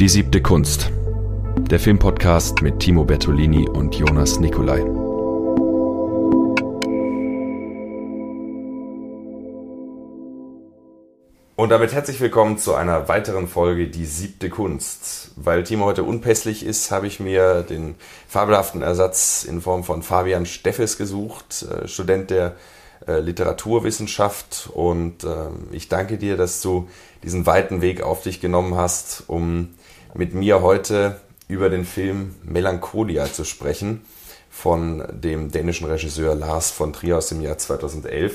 Die siebte Kunst. Der Filmpodcast mit Timo Bertolini und Jonas Nicolai. Und damit herzlich willkommen zu einer weiteren Folge Die siebte Kunst. Weil Timo heute unpässlich ist, habe ich mir den fabelhaften Ersatz in Form von Fabian Steffes gesucht, äh, Student der äh, Literaturwissenschaft. Und ähm, ich danke dir, dass du diesen weiten Weg auf dich genommen hast, um mit mir heute über den Film Melancholia zu sprechen von dem dänischen Regisseur Lars von Trier aus dem Jahr 2011.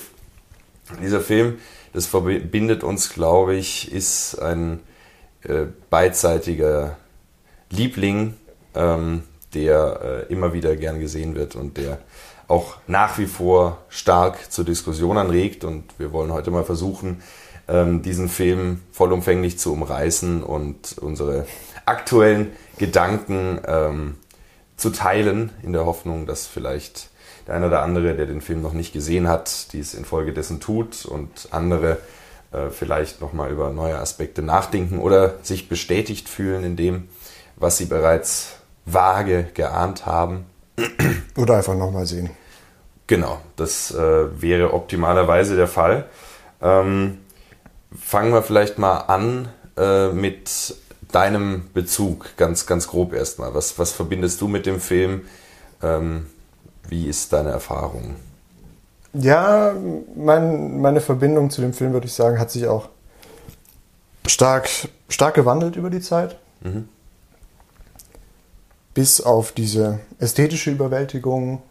Dieser Film, das verbindet uns, glaube ich, ist ein äh, beidseitiger Liebling, ähm, der äh, immer wieder gern gesehen wird und der auch nach wie vor stark zur Diskussion anregt. Und wir wollen heute mal versuchen, ähm, diesen Film vollumfänglich zu umreißen und unsere aktuellen Gedanken ähm, zu teilen, in der Hoffnung, dass vielleicht der eine oder andere, der den Film noch nicht gesehen hat, dies infolgedessen tut und andere äh, vielleicht nochmal über neue Aspekte nachdenken oder sich bestätigt fühlen in dem, was sie bereits vage geahnt haben. Oder einfach nochmal sehen. Genau, das äh, wäre optimalerweise der Fall. Ähm, fangen wir vielleicht mal an äh, mit deinem Bezug, ganz, ganz grob erstmal. Was, was verbindest du mit dem Film? Ähm, wie ist deine Erfahrung? Ja, mein, meine Verbindung zu dem Film, würde ich sagen, hat sich auch stark, stark gewandelt über die Zeit. Mhm. Bis auf diese ästhetische Überwältigung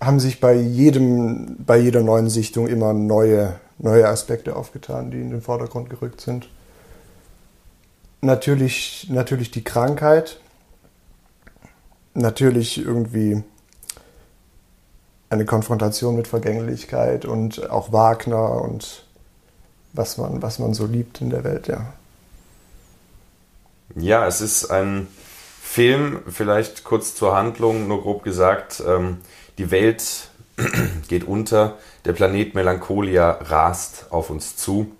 haben sich bei jedem, bei jeder neuen Sichtung immer neue, neue Aspekte aufgetan, die in den Vordergrund gerückt sind. Natürlich, natürlich die Krankheit, natürlich irgendwie eine Konfrontation mit Vergänglichkeit und auch Wagner und was man, was man so liebt in der Welt, ja. Ja, es ist ein Film, vielleicht kurz zur Handlung, nur grob gesagt, ähm, die Welt geht unter, der Planet Melancholia rast auf uns zu.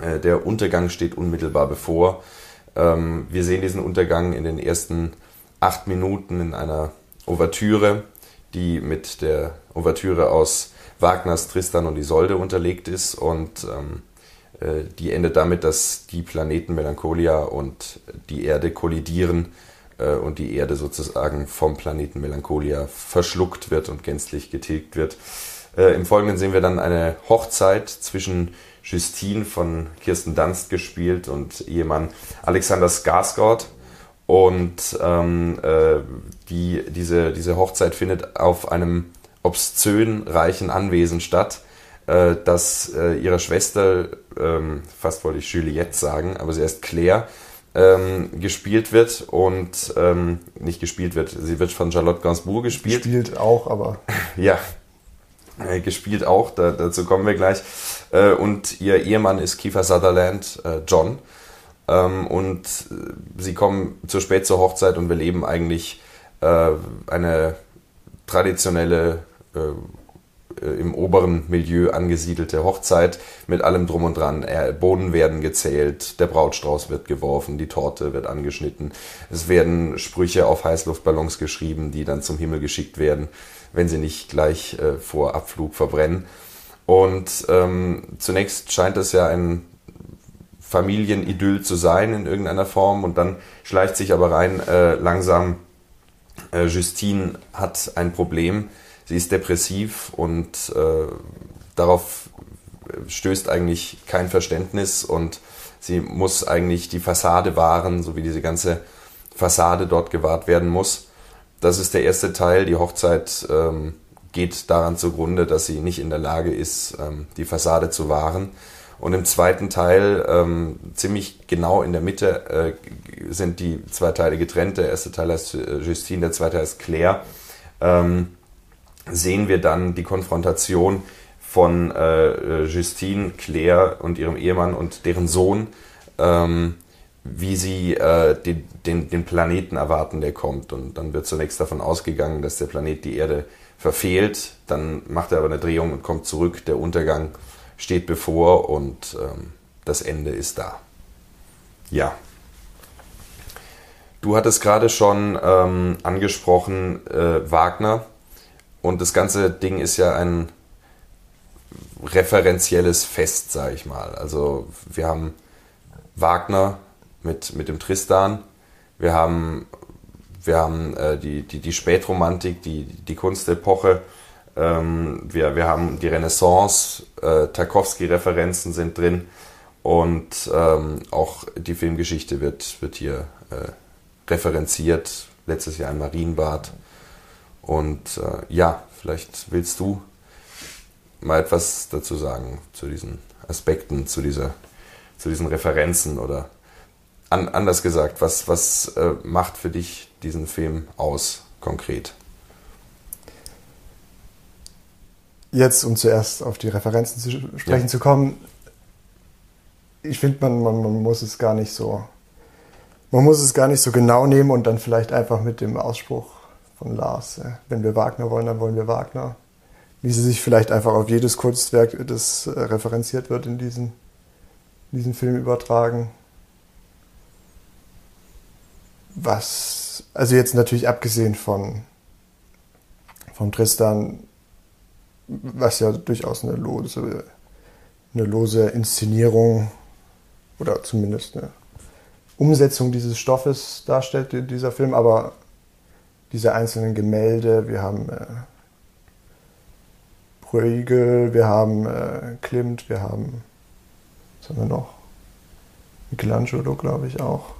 Äh, der Untergang steht unmittelbar bevor. Ähm, wir sehen diesen Untergang in den ersten acht Minuten in einer Ouvertüre, die mit der Ouvertüre aus Wagners Tristan und Isolde unterlegt ist und ähm, äh, die endet damit, dass die Planeten Melancholia und die Erde kollidieren äh, und die Erde sozusagen vom Planeten Melancholia verschluckt wird und gänzlich getilgt wird. Im Folgenden sehen wir dann eine Hochzeit zwischen Justine von Kirsten Dunst gespielt und Ehemann Alexander Skarsgård. Und ähm, äh, die, diese, diese Hochzeit findet auf einem obszön reichen Anwesen statt, äh, das äh, ihrer Schwester, ähm, fast wollte ich Juliette sagen, aber sie heißt Claire, ähm, gespielt wird und ähm, nicht gespielt wird, sie wird von Charlotte Gainsbourg gespielt. Gespielt auch, aber. ja, äh, gespielt auch, da, dazu kommen wir gleich. Äh, und ihr Ehemann ist Kiefer Sutherland, äh, John. Ähm, und äh, sie kommen zu spät zur Hochzeit und wir leben eigentlich äh, eine traditionelle im oberen Milieu angesiedelte Hochzeit mit allem drum und dran. Bohnen werden gezählt, der Brautstrauß wird geworfen, die Torte wird angeschnitten. Es werden Sprüche auf Heißluftballons geschrieben, die dann zum Himmel geschickt werden, wenn sie nicht gleich äh, vor Abflug verbrennen. Und ähm, zunächst scheint es ja ein Familienidyll zu sein in irgendeiner Form und dann schleicht sich aber rein äh, langsam, äh, Justine hat ein Problem sie ist depressiv und äh, darauf stößt eigentlich kein Verständnis und sie muss eigentlich die Fassade wahren, so wie diese ganze Fassade dort gewahrt werden muss. Das ist der erste Teil. Die Hochzeit ähm, geht daran zugrunde, dass sie nicht in der Lage ist, ähm, die Fassade zu wahren. Und im zweiten Teil, ähm, ziemlich genau in der Mitte, äh, sind die zwei Teile getrennt. Der erste Teil heißt äh, Justine, der zweite heißt Claire. Ähm, sehen wir dann die Konfrontation von äh, Justine, Claire und ihrem Ehemann und deren Sohn, ähm, wie sie äh, den, den, den Planeten erwarten, der kommt. Und dann wird zunächst davon ausgegangen, dass der Planet die Erde verfehlt. Dann macht er aber eine Drehung und kommt zurück. Der Untergang steht bevor und ähm, das Ende ist da. Ja. Du hattest gerade schon ähm, angesprochen, äh, Wagner. Und das ganze Ding ist ja ein referenzielles Fest, sage ich mal. Also wir haben Wagner mit, mit dem Tristan, wir haben, wir haben äh, die, die, die Spätromantik, die, die Kunstepoche, ähm, wir, wir haben die Renaissance, äh, Tarkovsky-Referenzen sind drin und ähm, auch die Filmgeschichte wird, wird hier äh, referenziert. Letztes Jahr ein Marienbad. Und äh, ja, vielleicht willst du mal etwas dazu sagen, zu diesen Aspekten, zu, dieser, zu diesen Referenzen oder an, anders gesagt, was, was äh, macht für dich diesen Film aus konkret? Jetzt, um zuerst auf die Referenzen zu sprechen ja. zu kommen, ich finde, man, man, man muss es gar nicht so, man muss es gar nicht so genau nehmen und dann vielleicht einfach mit dem Ausspruch von Lars, wenn wir Wagner wollen, dann wollen wir Wagner, wie sie sich vielleicht einfach auf jedes Kunstwerk, das äh, referenziert wird, in diesen, in diesen Film übertragen. Was, also jetzt natürlich abgesehen von, von Tristan, was ja durchaus eine lose, eine lose Inszenierung oder zumindest eine Umsetzung dieses Stoffes darstellt, dieser Film, aber diese einzelnen Gemälde, wir haben äh, Bruegel, wir haben äh, Klimt, wir haben, was haben wir noch? Michelangelo, glaube ich, auch.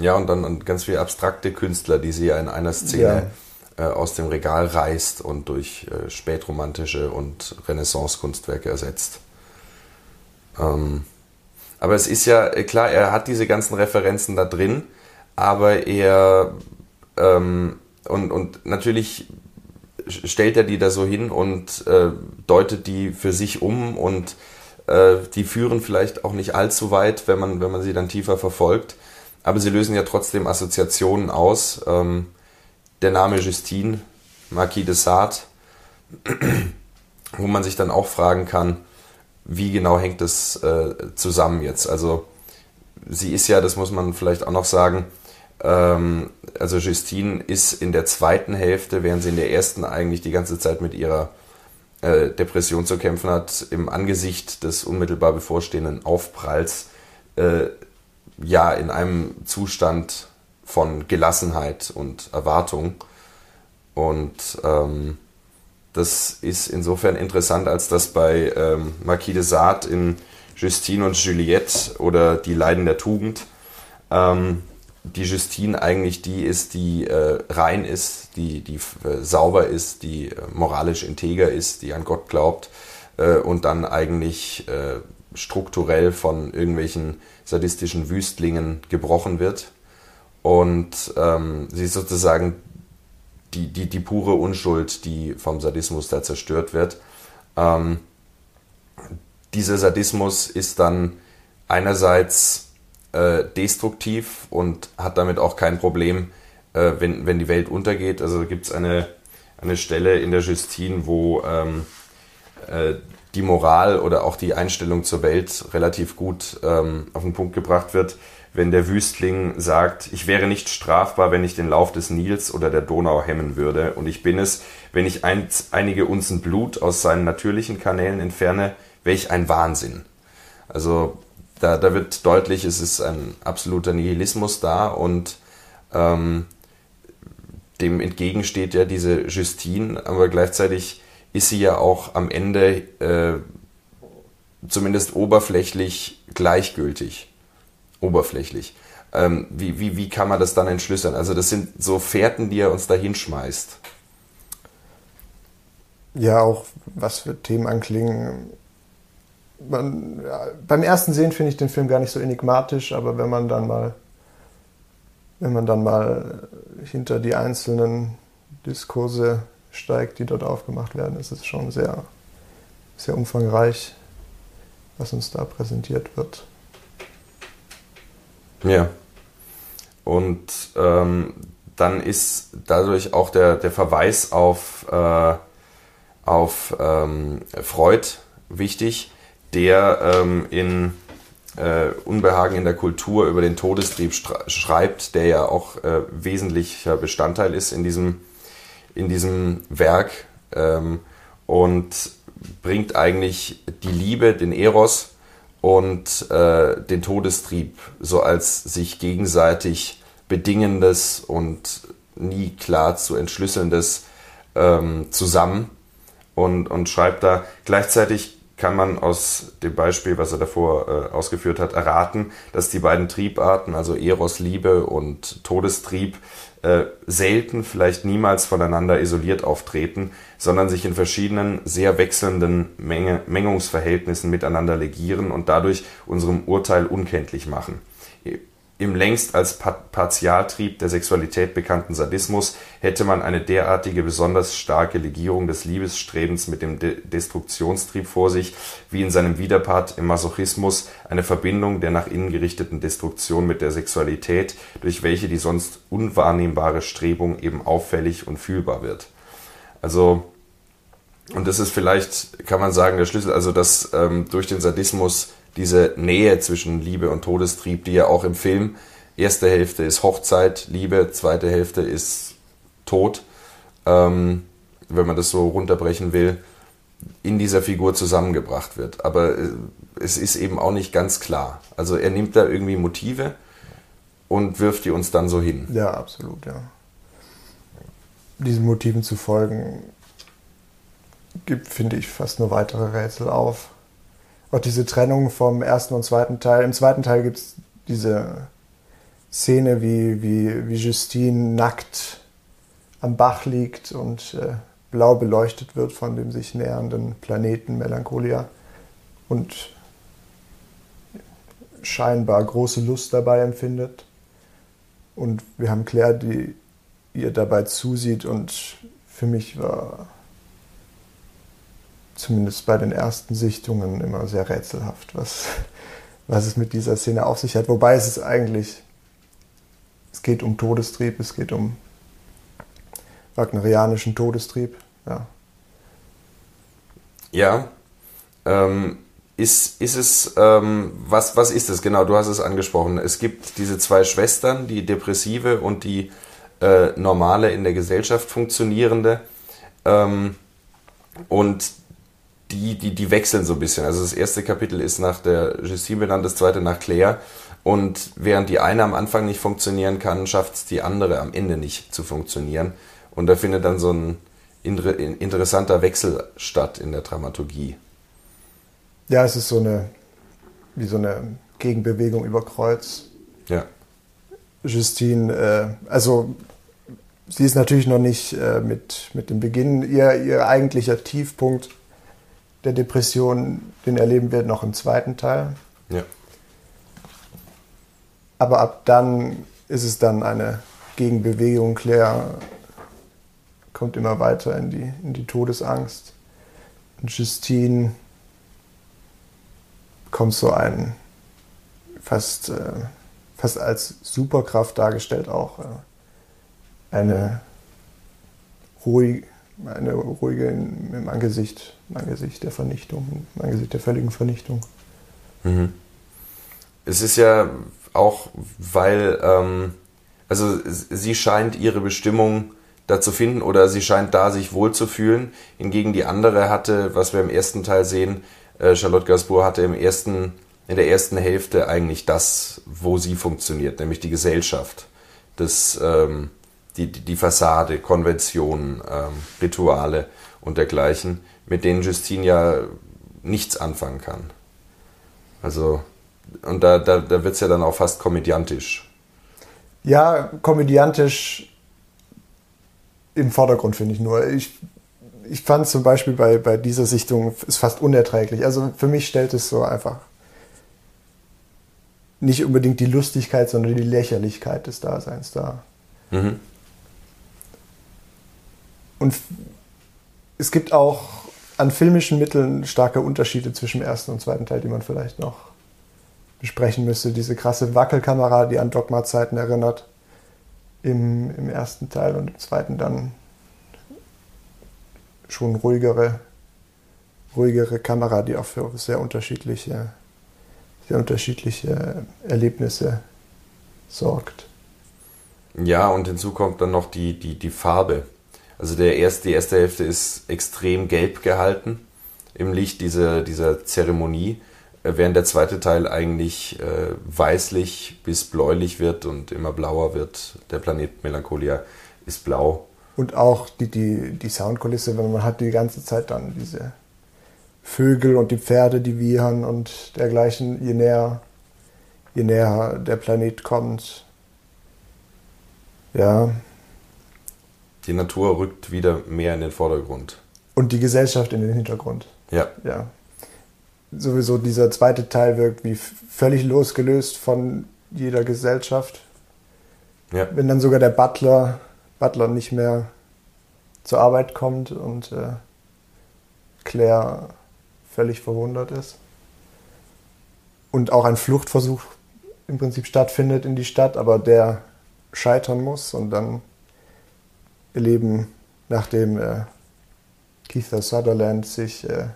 Ja, und dann ganz viele abstrakte Künstler, die sie ja in einer Szene ja. äh, aus dem Regal reißt und durch äh, spätromantische und Renaissance-Kunstwerke ersetzt. Ähm, aber es ist ja äh, klar, er hat diese ganzen Referenzen da drin, aber er ähm, und, und natürlich stellt er die da so hin und äh, deutet die für sich um und äh, die führen vielleicht auch nicht allzu weit, wenn man, wenn man sie dann tiefer verfolgt. Aber sie lösen ja trotzdem Assoziationen aus. Ähm, der Name Justine, Marquis de Sade, wo man sich dann auch fragen kann, wie genau hängt das äh, zusammen jetzt? Also sie ist ja, das muss man vielleicht auch noch sagen, ähm, also Justine ist in der zweiten Hälfte, während sie in der ersten eigentlich die ganze Zeit mit ihrer äh, Depression zu kämpfen hat, im Angesicht des unmittelbar bevorstehenden Aufpralls, äh, ja, in einem Zustand von Gelassenheit und Erwartung. Und ähm, das ist insofern interessant, als dass bei ähm, Marquis de Sade in Justine und Juliette oder Die Leiden der Tugend ähm, die Justine eigentlich die ist, die äh, rein ist, die, die äh, sauber ist, die äh, moralisch integer ist, die an Gott glaubt äh, und dann eigentlich äh, strukturell von irgendwelchen sadistischen Wüstlingen gebrochen wird. Und ähm, sie ist sozusagen die, die, die pure Unschuld, die vom Sadismus da zerstört wird. Ähm, dieser Sadismus ist dann einerseits äh, destruktiv und hat damit auch kein Problem, äh, wenn, wenn die Welt untergeht. Also gibt es eine, eine Stelle in der Justine, wo ähm, äh, die Moral oder auch die Einstellung zur Welt relativ gut ähm, auf den Punkt gebracht wird, wenn der Wüstling sagt, ich wäre nicht strafbar, wenn ich den Lauf des Nils oder der Donau hemmen würde, und ich bin es, wenn ich ein, einige Unzen Blut aus seinen natürlichen Kanälen entferne, welch ein Wahnsinn. Also da, da wird deutlich, es ist ein absoluter Nihilismus da und ähm, dem entgegensteht ja diese Justine, aber gleichzeitig ist sie ja auch am Ende äh, zumindest oberflächlich gleichgültig. Oberflächlich. Ähm, wie, wie, wie kann man das dann entschlüsseln? Also das sind so Fährten, die er uns da hinschmeißt. Ja, auch was für Themen anklingen man, ja, beim ersten Sehen finde ich den Film gar nicht so enigmatisch, aber wenn man dann mal, wenn man dann mal hinter die einzelnen Diskurse steigt, die dort aufgemacht werden, ist es schon sehr, sehr umfangreich, was uns da präsentiert wird. Ja. Und ähm, dann ist dadurch auch der, der Verweis auf, äh, auf ähm, Freud wichtig, der ähm, in äh, Unbehagen in der Kultur über den Todestrieb schreibt, der ja auch äh, wesentlicher Bestandteil ist in diesem, in diesem Werk ähm, und bringt eigentlich die Liebe, den Eros und äh, den Todestrieb so als sich gegenseitig bedingendes und nie klar zu entschlüsselndes ähm, zusammen und, und schreibt da. Gleichzeitig kann man aus dem Beispiel, was er davor äh, ausgeführt hat, erraten, dass die beiden Triebarten, also Eros Liebe und Todestrieb, äh, selten, vielleicht niemals voneinander isoliert auftreten, sondern sich in verschiedenen, sehr wechselnden Menge, Mengungsverhältnissen miteinander legieren und dadurch unserem Urteil unkenntlich machen im längst als Partialtrieb der Sexualität bekannten Sadismus hätte man eine derartige besonders starke Legierung des Liebesstrebens mit dem De Destruktionstrieb vor sich, wie in seinem Widerpart im Masochismus eine Verbindung der nach innen gerichteten Destruktion mit der Sexualität, durch welche die sonst unwahrnehmbare Strebung eben auffällig und fühlbar wird. Also, und das ist vielleicht, kann man sagen, der Schlüssel, also dass ähm, durch den Sadismus diese Nähe zwischen Liebe und Todestrieb, die ja auch im Film, erste Hälfte ist Hochzeit, Liebe, zweite Hälfte ist Tod, ähm, wenn man das so runterbrechen will, in dieser Figur zusammengebracht wird. Aber äh, es ist eben auch nicht ganz klar. Also er nimmt da irgendwie Motive und wirft die uns dann so hin. Ja, absolut, ja. Diesen Motiven zu folgen, gibt, finde ich, fast nur weitere Rätsel auf auch diese Trennung vom ersten und zweiten Teil. Im zweiten Teil gibt es diese Szene, wie, wie, wie Justine nackt am Bach liegt und äh, blau beleuchtet wird von dem sich nähernden Planeten Melancholia und scheinbar große Lust dabei empfindet. Und wir haben Claire, die ihr dabei zusieht und für mich war zumindest bei den ersten Sichtungen immer sehr rätselhaft, was, was es mit dieser Szene auf sich hat. Wobei es ist eigentlich, es geht um Todestrieb, es geht um wagnerianischen Todestrieb. Ja, ja ähm, ist, ist es, ähm, was, was ist es genau? Du hast es angesprochen. Es gibt diese zwei Schwestern, die depressive und die äh, normale in der Gesellschaft funktionierende. Ähm, und die, die, die wechseln so ein bisschen. Also das erste Kapitel ist nach der Justine benannt, das zweite nach Claire. Und während die eine am Anfang nicht funktionieren kann, schafft es die andere am Ende nicht zu funktionieren. Und da findet dann so ein interessanter Wechsel statt in der Dramaturgie. Ja, es ist so eine, wie so eine Gegenbewegung über Kreuz. Ja. Justine, äh, also sie ist natürlich noch nicht äh, mit, mit dem Beginn, ihr, ihr eigentlicher Tiefpunkt der Depression, den erleben wir noch im zweiten Teil. Ja. Aber ab dann ist es dann eine Gegenbewegung. Claire kommt immer weiter in die, in die Todesangst. Und Justine bekommt so ein fast, äh, fast als Superkraft dargestellt auch äh, eine ruhig, eine ruhige im Angesicht, im Angesicht der Vernichtung, im Angesicht der völligen Vernichtung. Mhm. Es ist ja auch, weil, ähm, also sie scheint ihre Bestimmung da zu finden oder sie scheint da sich wohlzufühlen. Hingegen die andere hatte, was wir im ersten Teil sehen, äh, Charlotte Gainsbourg hatte im ersten, in der ersten Hälfte eigentlich das, wo sie funktioniert, nämlich die Gesellschaft. Das, ähm, die, die Fassade, Konventionen, ähm, Rituale und dergleichen, mit denen Justine ja nichts anfangen kann. Also, und da, da, da wird es ja dann auch fast komödiantisch. Ja, komödiantisch im Vordergrund finde ich nur. Ich, ich fand zum Beispiel bei, bei dieser Sichtung ist fast unerträglich. Also für mich stellt es so einfach nicht unbedingt die Lustigkeit, sondern die Lächerlichkeit des Daseins dar. Mhm. Und es gibt auch an filmischen Mitteln starke Unterschiede zwischen dem ersten und zweiten Teil, die man vielleicht noch besprechen müsste. Diese krasse Wackelkamera, die an Dogma-Zeiten erinnert, im, im ersten Teil und im zweiten dann schon ruhigere, ruhigere Kamera, die auch für sehr unterschiedliche für unterschiedliche Erlebnisse sorgt. Ja, und hinzu kommt dann noch die, die, die Farbe. Also der erste, die erste Hälfte ist extrem gelb gehalten im Licht dieser, dieser Zeremonie, äh, während der zweite Teil eigentlich äh, weißlich bis bläulich wird und immer blauer wird. Der Planet Melancholia ist blau. Und auch die, die, die Soundkulisse, wenn man hat die ganze Zeit dann diese Vögel und die Pferde, die wiehern und dergleichen, je näher, je näher der Planet kommt. Ja. Die Natur rückt wieder mehr in den Vordergrund. Und die Gesellschaft in den Hintergrund. Ja. Ja. Sowieso dieser zweite Teil wirkt wie völlig losgelöst von jeder Gesellschaft. Ja. Wenn dann sogar der Butler, Butler nicht mehr zur Arbeit kommt und äh, Claire völlig verwundert ist. Und auch ein Fluchtversuch im Prinzip stattfindet in die Stadt, aber der scheitern muss und dann erleben, nachdem äh, Keith Sutherland sich äh,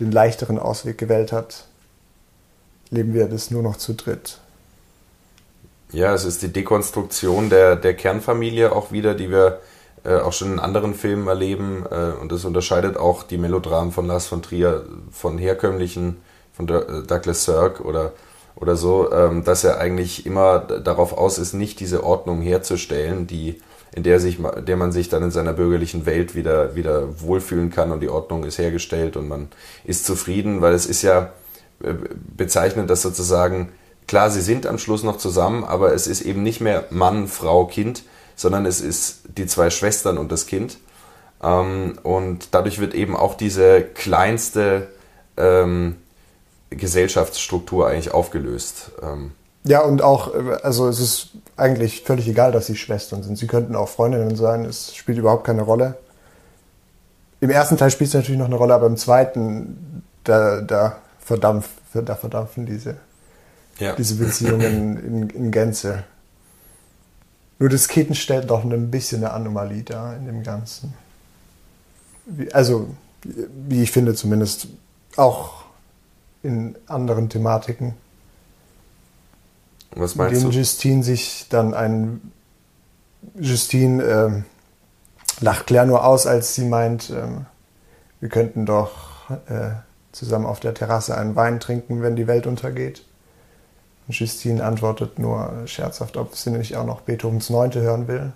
den leichteren Ausweg gewählt hat, leben wir das nur noch zu dritt. Ja, es ist die Dekonstruktion der, der Kernfamilie auch wieder, die wir äh, auch schon in anderen Filmen erleben. Äh, und das unterscheidet auch die Melodramen von Lars von Trier von herkömmlichen, von äh, Douglas Sirk oder, oder so, ähm, dass er eigentlich immer darauf aus ist, nicht diese Ordnung herzustellen, die in der, sich, der man sich dann in seiner bürgerlichen Welt wieder, wieder wohlfühlen kann und die Ordnung ist hergestellt und man ist zufrieden, weil es ist ja bezeichnet, dass sozusagen, klar, sie sind am Schluss noch zusammen, aber es ist eben nicht mehr Mann, Frau, Kind, sondern es ist die zwei Schwestern und das Kind. Ähm, und dadurch wird eben auch diese kleinste ähm, Gesellschaftsstruktur eigentlich aufgelöst. Ähm. Ja, und auch, also es ist eigentlich völlig egal, dass sie Schwestern sind. Sie könnten auch Freundinnen sein, es spielt überhaupt keine Rolle. Im ersten Teil spielt es natürlich noch eine Rolle, aber im zweiten, da, da, verdampf, da verdampfen diese, ja. diese Beziehungen in, in Gänze. Nur das Kitten stellt doch ein bisschen eine Anomalie dar in dem Ganzen. Also, wie ich finde, zumindest auch in anderen Thematiken. Was meinst in denen du? Justine sich dann ein. Justine äh, lacht Claire nur aus, als sie meint, äh, wir könnten doch äh, zusammen auf der Terrasse einen Wein trinken, wenn die Welt untergeht. Und Justine antwortet nur scherzhaft, ob sie nicht auch noch Beethovens Neunte hören will.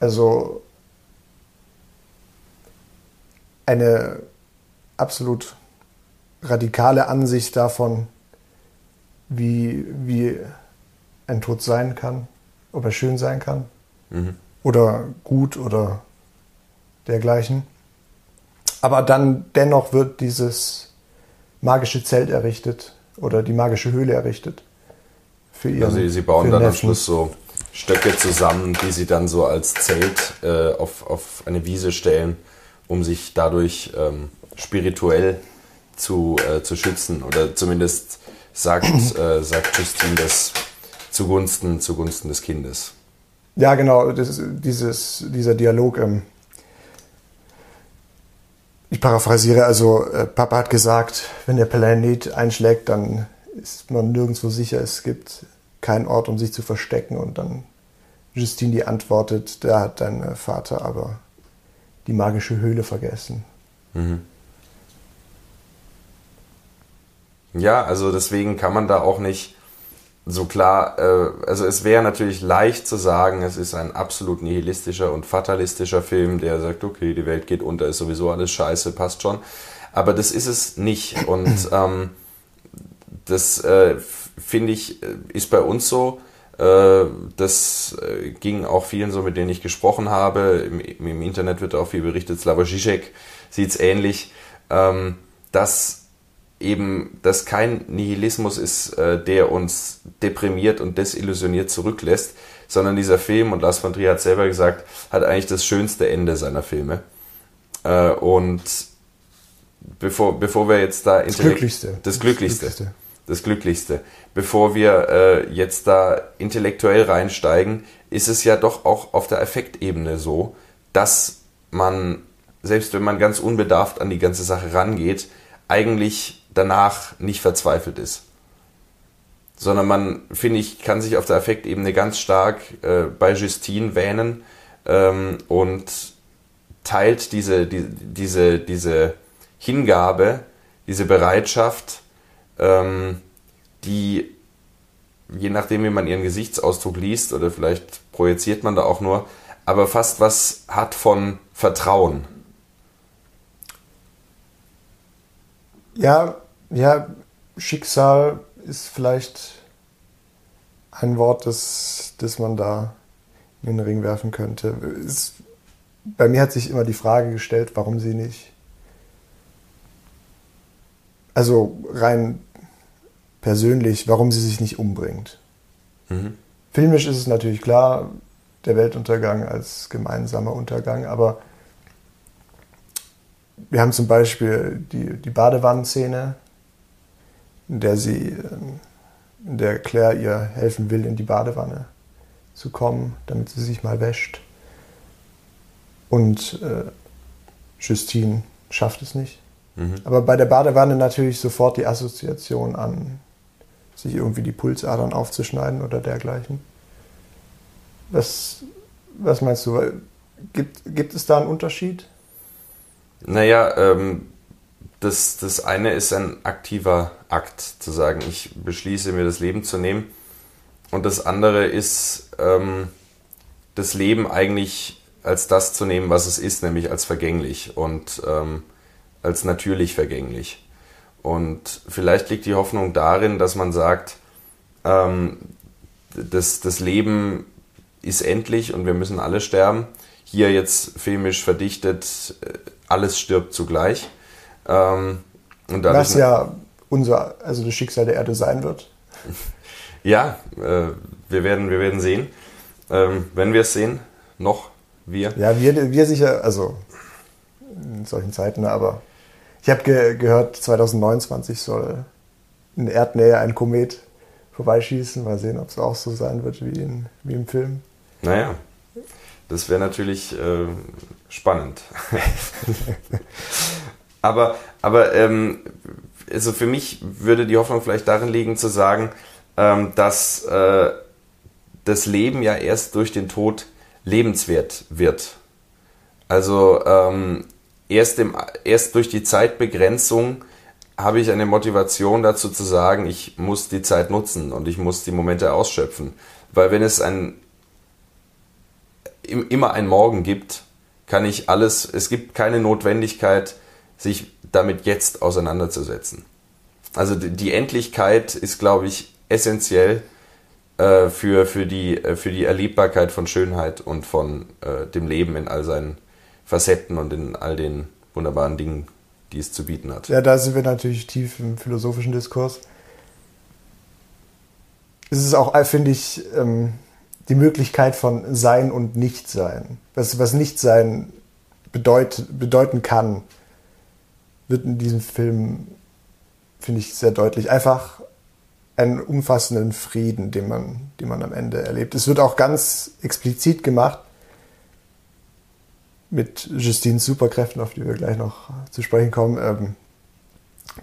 Also eine absolut radikale Ansicht davon, wie, wie ein Tod sein kann, ob er schön sein kann mhm. oder gut oder dergleichen. Aber dann dennoch wird dieses magische Zelt errichtet, oder die magische Höhle errichtet. Für ihren, also sie bauen dann Neffen. am Schluss so Stöcke zusammen, die sie dann so als Zelt äh, auf, auf eine Wiese stellen, um sich dadurch ähm, spirituell zu, äh, zu schützen. Oder zumindest sagt, äh, sagt Justine das zugunsten, zugunsten des Kindes. Ja, genau, das, dieses, dieser Dialog. Ähm, ich paraphrasiere, also äh, Papa hat gesagt, wenn der Planet einschlägt, dann ist man nirgendwo sicher, es gibt keinen Ort, um sich zu verstecken. Und dann Justine die antwortet, da hat dein äh, Vater aber die magische Höhle vergessen. Mhm. Ja, also deswegen kann man da auch nicht so klar, äh, also es wäre natürlich leicht zu sagen, es ist ein absolut nihilistischer und fatalistischer Film, der sagt, okay, die Welt geht unter, ist sowieso alles scheiße, passt schon. Aber das ist es nicht. Und ähm, das äh, finde ich, ist bei uns so. Äh, das äh, ging auch vielen so, mit denen ich gesprochen habe. Im, im Internet wird auch viel berichtet. Slavoj Žižek sieht es ähnlich, ähm, dass eben das kein Nihilismus ist, äh, der uns deprimiert und desillusioniert zurücklässt, sondern dieser Film, und Lars von Trier hat selber gesagt, hat eigentlich das schönste Ende seiner Filme. Äh, und bevor, bevor wir jetzt da... Das Glücklichste. Das Glücklichste. Das Glücklichste. Das Glücklichste. Bevor wir äh, jetzt da intellektuell reinsteigen, ist es ja doch auch auf der Effektebene so, dass man, selbst wenn man ganz unbedarft an die ganze Sache rangeht, eigentlich danach nicht verzweifelt ist. Sondern man, finde ich, kann sich auf der Affektebene ganz stark äh, bei Justine wähnen ähm, und teilt diese, die, diese, diese Hingabe, diese Bereitschaft, ähm, die je nachdem, wie man ihren Gesichtsausdruck liest oder vielleicht projiziert man da auch nur, aber fast was hat von Vertrauen. Ja, ja, Schicksal ist vielleicht ein Wort, das, das man da in den Ring werfen könnte. Es, bei mir hat sich immer die Frage gestellt, warum sie nicht. Also rein persönlich, warum sie sich nicht umbringt. Mhm. Filmisch ist es natürlich klar, der Weltuntergang als gemeinsamer Untergang, aber wir haben zum Beispiel die, die Badewannenszene, in der sie, ähm, in der Claire ihr helfen will, in die Badewanne zu kommen, damit sie sich mal wäscht. Und äh, Justine schafft es nicht. Mhm. Aber bei der Badewanne natürlich sofort die Assoziation an sich irgendwie die Pulsadern aufzuschneiden oder dergleichen. Was, was meinst du? Gibt, gibt es da einen Unterschied? Naja, ähm, das, das eine ist ein aktiver Akt, zu sagen, ich beschließe mir das Leben zu nehmen. Und das andere ist, ähm, das Leben eigentlich als das zu nehmen, was es ist, nämlich als vergänglich und ähm, als natürlich vergänglich. Und vielleicht liegt die Hoffnung darin, dass man sagt, ähm, das, das Leben ist endlich und wir müssen alle sterben. Hier jetzt filmisch verdichtet, äh, alles stirbt zugleich. Ähm, Was ja unser, also das Schicksal der Erde sein wird. Ja, äh, wir, werden, wir werden sehen. Ähm, wenn wir es sehen, noch wir. Ja, wir, wir sicher, also in solchen Zeiten, aber ich habe ge gehört, 2029 soll in Erdnähe ein Komet vorbeischießen. Mal sehen, ob es auch so sein wird wie, in, wie im Film. Naja, das wäre natürlich äh, spannend. aber aber ähm, also für mich würde die Hoffnung vielleicht darin liegen, zu sagen, ähm, dass äh, das Leben ja erst durch den Tod lebenswert wird. Also ähm, erst, im, erst durch die Zeitbegrenzung habe ich eine Motivation dazu zu sagen, ich muss die Zeit nutzen und ich muss die Momente ausschöpfen. Weil wenn es ein, immer ein Morgen gibt, kann ich alles, es gibt keine Notwendigkeit, sich damit jetzt auseinanderzusetzen. Also die Endlichkeit ist, glaube ich, essentiell äh, für, für, die, äh, für die Erlebbarkeit von Schönheit und von äh, dem Leben in all seinen Facetten und in all den wunderbaren Dingen, die es zu bieten hat. Ja, da sind wir natürlich tief im philosophischen Diskurs. Es ist auch, finde ich, ähm, die Möglichkeit von Sein und Nichtsein. Was, was Nichtsein bedeut, bedeuten kann, wird in diesem Film, finde ich, sehr deutlich. Einfach einen umfassenden Frieden, den man, den man am Ende erlebt. Es wird auch ganz explizit gemacht, mit Justines Superkräften, auf die wir gleich noch zu sprechen kommen, ähm,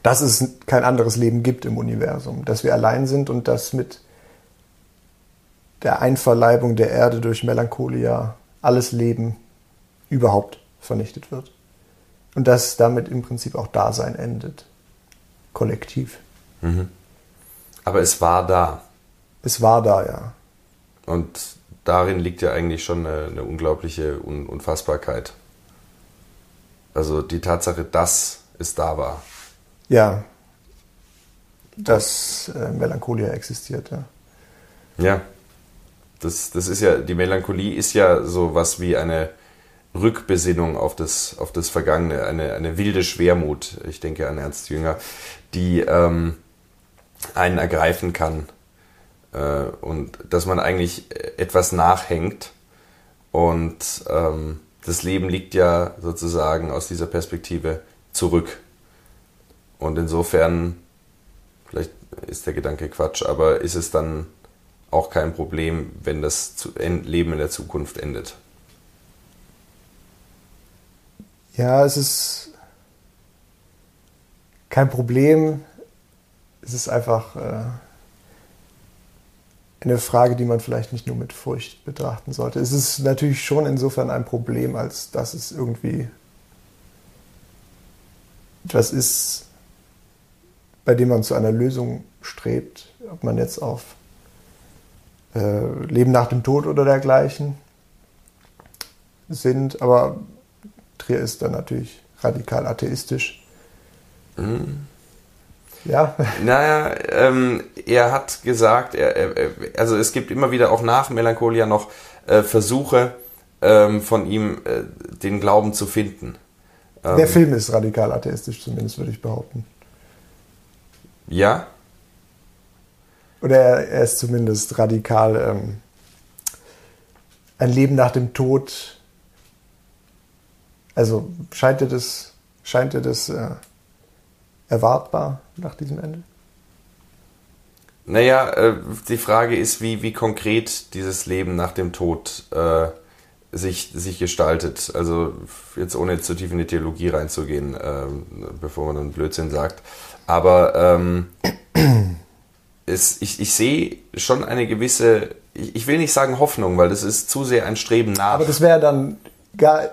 dass es kein anderes Leben gibt im Universum, dass wir allein sind und dass mit der Einverleibung der Erde durch Melancholia alles Leben überhaupt vernichtet wird. Und dass damit im Prinzip auch Dasein endet. Kollektiv. Mhm. Aber es war da. Es war da, ja. Und darin liegt ja eigentlich schon eine, eine unglaubliche Un Unfassbarkeit. Also die Tatsache, dass es da war. Ja, dass äh, Melancholia existiert, ja. Ja, das, das ist ja, die Melancholie ist ja so was wie eine Rückbesinnung auf das, auf das Vergangene, eine, eine wilde Schwermut, ich denke an Ernst Jünger, die ähm, einen ergreifen kann äh, und dass man eigentlich etwas nachhängt. Und ähm, das Leben liegt ja sozusagen aus dieser Perspektive zurück. Und insofern, vielleicht ist der Gedanke Quatsch, aber ist es dann auch kein Problem, wenn das Leben in der Zukunft endet. Ja, es ist kein Problem. Es ist einfach äh, eine Frage, die man vielleicht nicht nur mit Furcht betrachten sollte. Es ist natürlich schon insofern ein Problem, als dass es irgendwie etwas ist, bei dem man zu einer Lösung strebt, ob man jetzt auf äh, Leben nach dem Tod oder dergleichen sind. Aber Trier ist dann natürlich radikal atheistisch. Mhm. Ja. Naja, ähm, er hat gesagt, er, er, also es gibt immer wieder auch nach Melancholia noch äh, Versuche ähm, von ihm, äh, den Glauben zu finden. Ähm, Der Film ist radikal atheistisch, zumindest würde ich behaupten. Ja. Oder er, er ist zumindest radikal ähm, ein Leben nach dem Tod. Also scheint er das, scheint er das äh, erwartbar nach diesem Ende? Naja, äh, die Frage ist, wie, wie konkret dieses Leben nach dem Tod äh, sich, sich gestaltet. Also jetzt ohne zu tief in die Theologie reinzugehen, äh, bevor man dann Blödsinn sagt. Aber ähm, es, ich, ich sehe schon eine gewisse, ich, ich will nicht sagen Hoffnung, weil das ist zu sehr ein Streben nach. Aber das wäre dann gar,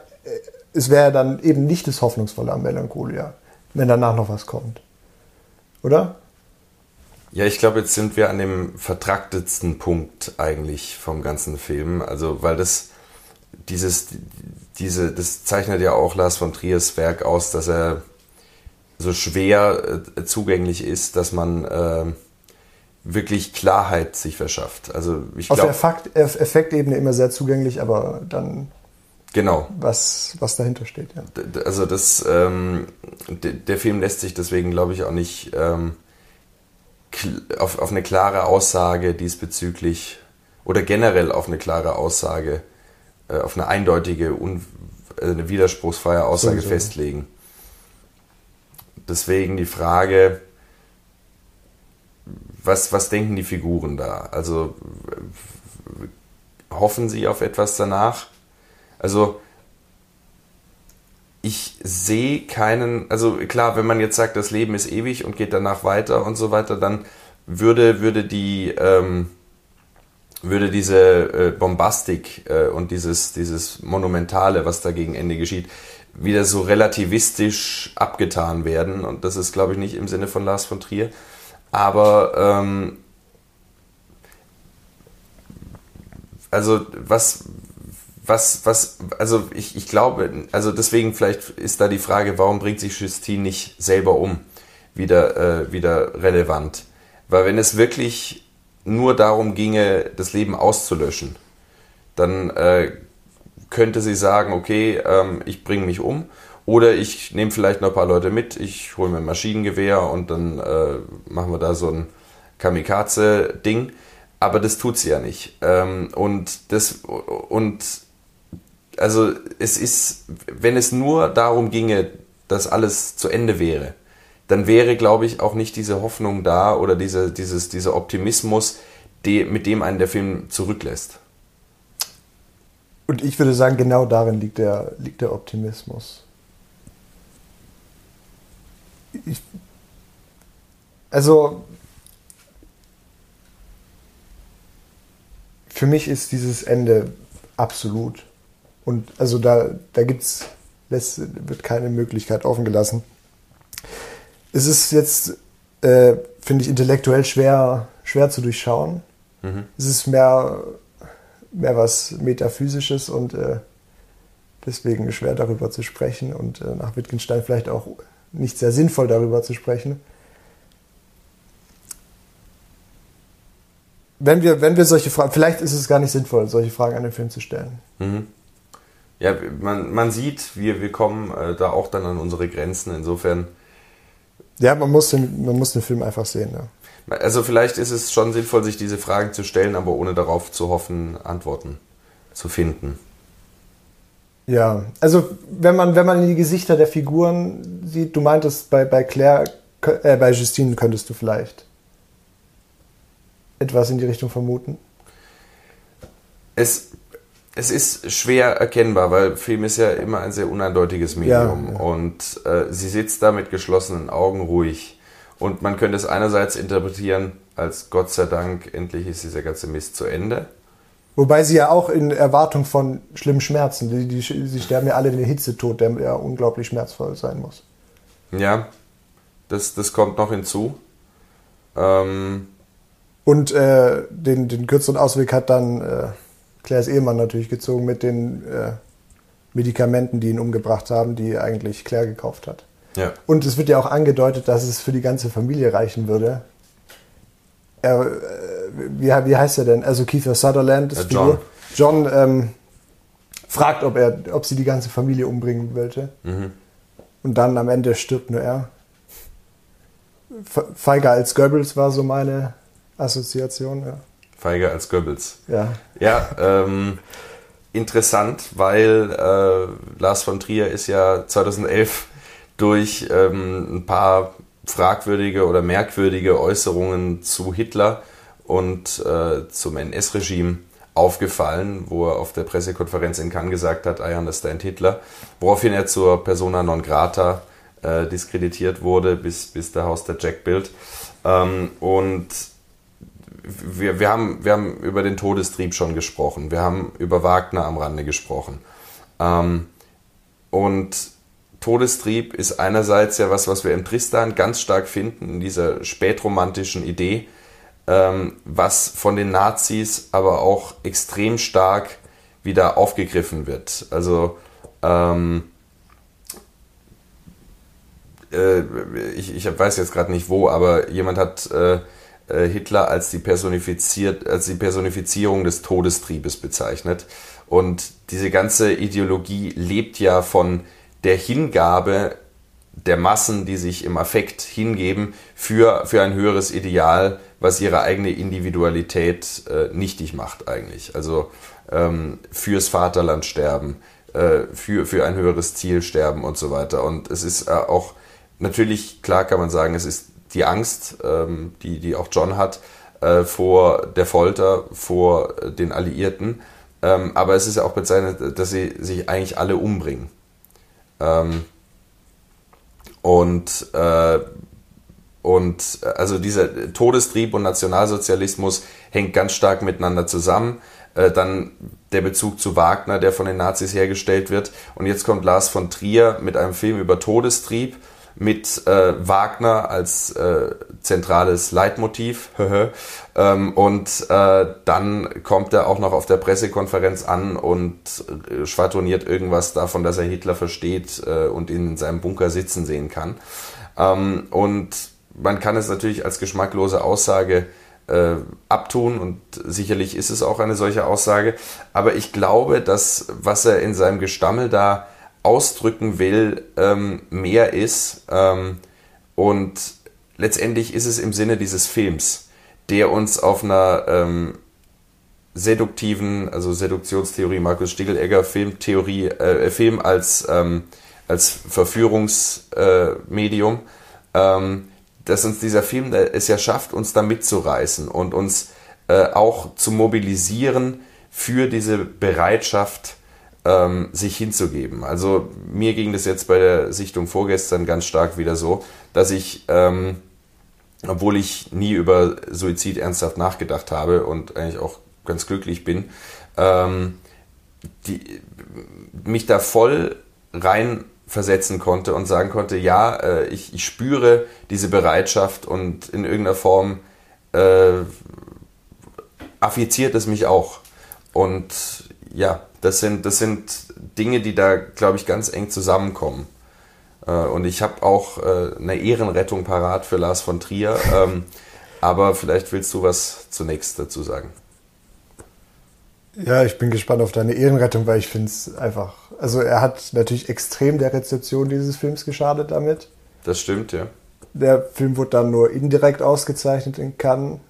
es wäre dann eben nicht das Hoffnungsvolle am Melancholia wenn danach noch was kommt. Oder? Ja, ich glaube, jetzt sind wir an dem vertraktetsten Punkt eigentlich vom ganzen Film. Also, weil das, dieses, diese, das zeichnet ja auch Lars von Triers Werk aus, dass er so schwer äh, zugänglich ist, dass man äh, wirklich Klarheit sich verschafft. Also ich Auf der Fakt, Effektebene immer sehr zugänglich, aber dann Genau. Was, was dahinter steht, ja. Also das, ähm, der Film lässt sich deswegen, glaube ich, auch nicht ähm, auf, auf eine klare Aussage diesbezüglich oder generell auf eine klare Aussage, äh, auf eine eindeutige, un, äh, eine widerspruchsfreie Aussage so, so. festlegen. Deswegen die Frage, was, was denken die Figuren da? Also hoffen sie auf etwas danach? Also ich sehe keinen, also klar, wenn man jetzt sagt, das Leben ist ewig und geht danach weiter und so weiter, dann würde, würde die, ähm, würde diese äh, Bombastik äh, und dieses, dieses Monumentale, was da gegen Ende geschieht, wieder so relativistisch abgetan werden. Und das ist, glaube ich, nicht im Sinne von Lars von Trier. Aber ähm, also was, was, was, also ich, ich glaube, also deswegen vielleicht ist da die Frage, warum bringt sich Justine nicht selber um, wieder, äh, wieder relevant. Weil wenn es wirklich nur darum ginge, das Leben auszulöschen, dann äh, könnte sie sagen, okay, ähm, ich bringe mich um oder ich nehme vielleicht noch ein paar Leute mit, ich hole mir ein Maschinengewehr und dann äh, machen wir da so ein Kamikaze-Ding. Aber das tut sie ja nicht. Ähm, und das und also es ist, wenn es nur darum ginge, dass alles zu Ende wäre, dann wäre, glaube ich, auch nicht diese Hoffnung da oder diese, dieses, dieser Optimismus, die, mit dem einen der Film zurücklässt. Und ich würde sagen, genau darin liegt der, liegt der Optimismus. Ich, also, für mich ist dieses Ende absolut. Und also da, da gibt's, lässt, wird keine Möglichkeit offen gelassen. Es ist jetzt, äh, finde ich, intellektuell schwer, schwer zu durchschauen. Mhm. Es ist mehr, mehr was Metaphysisches und äh, deswegen schwer darüber zu sprechen und äh, nach Wittgenstein vielleicht auch nicht sehr sinnvoll darüber zu sprechen. Wenn wir, wenn wir solche Fragen, vielleicht ist es gar nicht sinnvoll, solche Fragen an den Film zu stellen. Mhm ja, man, man sieht, wir, wir kommen äh, da auch dann an unsere Grenzen. Insofern. Ja, man muss den, man muss den Film einfach sehen. Ja. Also vielleicht ist es schon sinnvoll, sich diese Fragen zu stellen, aber ohne darauf zu hoffen, Antworten zu finden. Ja, also wenn man, wenn man in die Gesichter der Figuren sieht, du meintest bei, bei Claire, äh, bei Justine könntest du vielleicht etwas in die Richtung vermuten? Es es ist schwer erkennbar, weil Film ist ja immer ein sehr uneindeutiges Medium Ja, ja. und äh, sie sitzt da mit geschlossenen Augen ruhig. Und man könnte es einerseits interpretieren als Gott sei Dank, endlich ist dieser ganze Mist zu Ende. Wobei sie ja auch in Erwartung von schlimmen Schmerzen, die, die, sie sterben ja alle den Hitzetod, der ja unglaublich schmerzvoll sein muss. Ja, das, das kommt noch hinzu. Ähm, Und äh, den, den kürzeren Ausweg hat dann äh, Claires Ehemann natürlich gezogen mit den äh, Medikamenten, die ihn umgebracht haben, die eigentlich Claire gekauft hat. ja. Und es wird ja auch angedeutet, dass es für die ganze Familie reichen würde. Er, äh, wie, wie heißt er denn? Also Kiefer Sutherland, Äh, John. John ähm, fragt, ob, er, ob sie die ganze Familie umbringen wollte. Mhm. Und dann am Ende stirbt nur er. Fe- Feiger als Goebbels war so meine Assoziation. Ja. Feiger als Goebbels. ja. Ja, ähm, interessant, weil äh, Lars von Trier ist ja 2011 durch ähm, ein paar fragwürdige oder merkwürdige Äußerungen zu Hitler und äh, zum NS-Regime aufgefallen, wo er auf der Pressekonferenz in Cannes gesagt hat, I understand Hitler, woraufhin er zur Persona non grata äh, diskreditiert wurde, bis, bis der Haus der Jack-Bild. Ähm, und wir, wir, haben, wir haben über den Todestrieb schon gesprochen. Wir haben über Wagner am Rande gesprochen. Ähm, und Todestrieb ist einerseits ja was, was wir im Tristan ganz stark finden, in dieser spätromantischen Idee, ähm, was von den Nazis aber auch extrem stark wieder aufgegriffen wird. Also ähm, äh, ich, ich weiß jetzt gerade nicht wo, aber jemand hat äh, äh, Hitler als die, personifiziert, als die Personifizierung des Todestriebes bezeichnet. Und diese ganze Ideologie lebt ja von der Hingabe der Massen, die sich im Affekt hingeben für, für ein höheres Ideal, was ihre eigene Individualität äh, nichtig macht eigentlich. Also ähm, fürs Vaterland sterben, äh, für, für ein höheres Ziel sterben und so weiter. Und es ist äh, auch natürlich, klar kann man sagen, es ist die Angst, ähm, die, die auch John hat, äh, vor der Folter, vor den Alliierten. Ähm, aber es ist ja auch bezeichnet, dass sie sich eigentlich alle umbringen. Ähm, und, äh, und also dieser Todestrieb und Nationalsozialismus hängt ganz stark miteinander zusammen. Äh, dann der Bezug zu Wagner, der von den Nazis hergestellt wird. Und jetzt kommt Lars von Trier mit einem Film über Todestrieb mit äh, Wagner als äh, zentrales Leitmotiv. ähm, und äh, dann kommt er auch noch auf der Pressekonferenz an und äh, schwadroniert irgendwas davon, dass er Hitler versteht äh, und ihn in seinem Bunker sitzen sehen kann. Ähm, und man kann es natürlich als geschmacklose Aussage äh, abtun und sicherlich ist es auch eine solche Aussage. Aber ich glaube, dass was er in seinem Gestammel da ausdrücken will, ähm, mehr ist. Ähm, und letztendlich ist es im Sinne dieses Films, der uns auf einer ähm, seduktiven, also Seduktionstheorie, Markus Stigelegger, Filmtheorie, äh, Film als, ähm, als Verführungsmedium, äh, ähm, dass uns dieser Film es ja schafft, uns da mitzureißen und uns äh, auch zu mobilisieren für diese Bereitschaft, ähm, sich hinzugeben. Also mir ging das jetzt bei der Sichtung vorgestern ganz stark wieder so, dass ich, ähm, obwohl ich nie über Suizid ernsthaft nachgedacht habe und eigentlich auch ganz glücklich bin, ähm, die, mich da voll rein versetzen konnte und sagen konnte, ja, äh, ich, ich spüre diese Bereitschaft und in irgendeiner Form äh, affiziert es mich auch. Und ja, das sind, das sind Dinge, die da, glaube ich, ganz eng zusammenkommen. Äh, und ich habe auch äh, eine Ehrenrettung parat für Lars von Trier. Ähm, aber vielleicht willst du was zunächst dazu sagen. Ja, ich bin gespannt auf deine Ehrenrettung, weil ich finde es einfach. Also, er hat natürlich extrem der Rezeption dieses Films geschadet damit. Das stimmt, ja. Der Film wurde dann nur indirekt ausgezeichnet in Cannes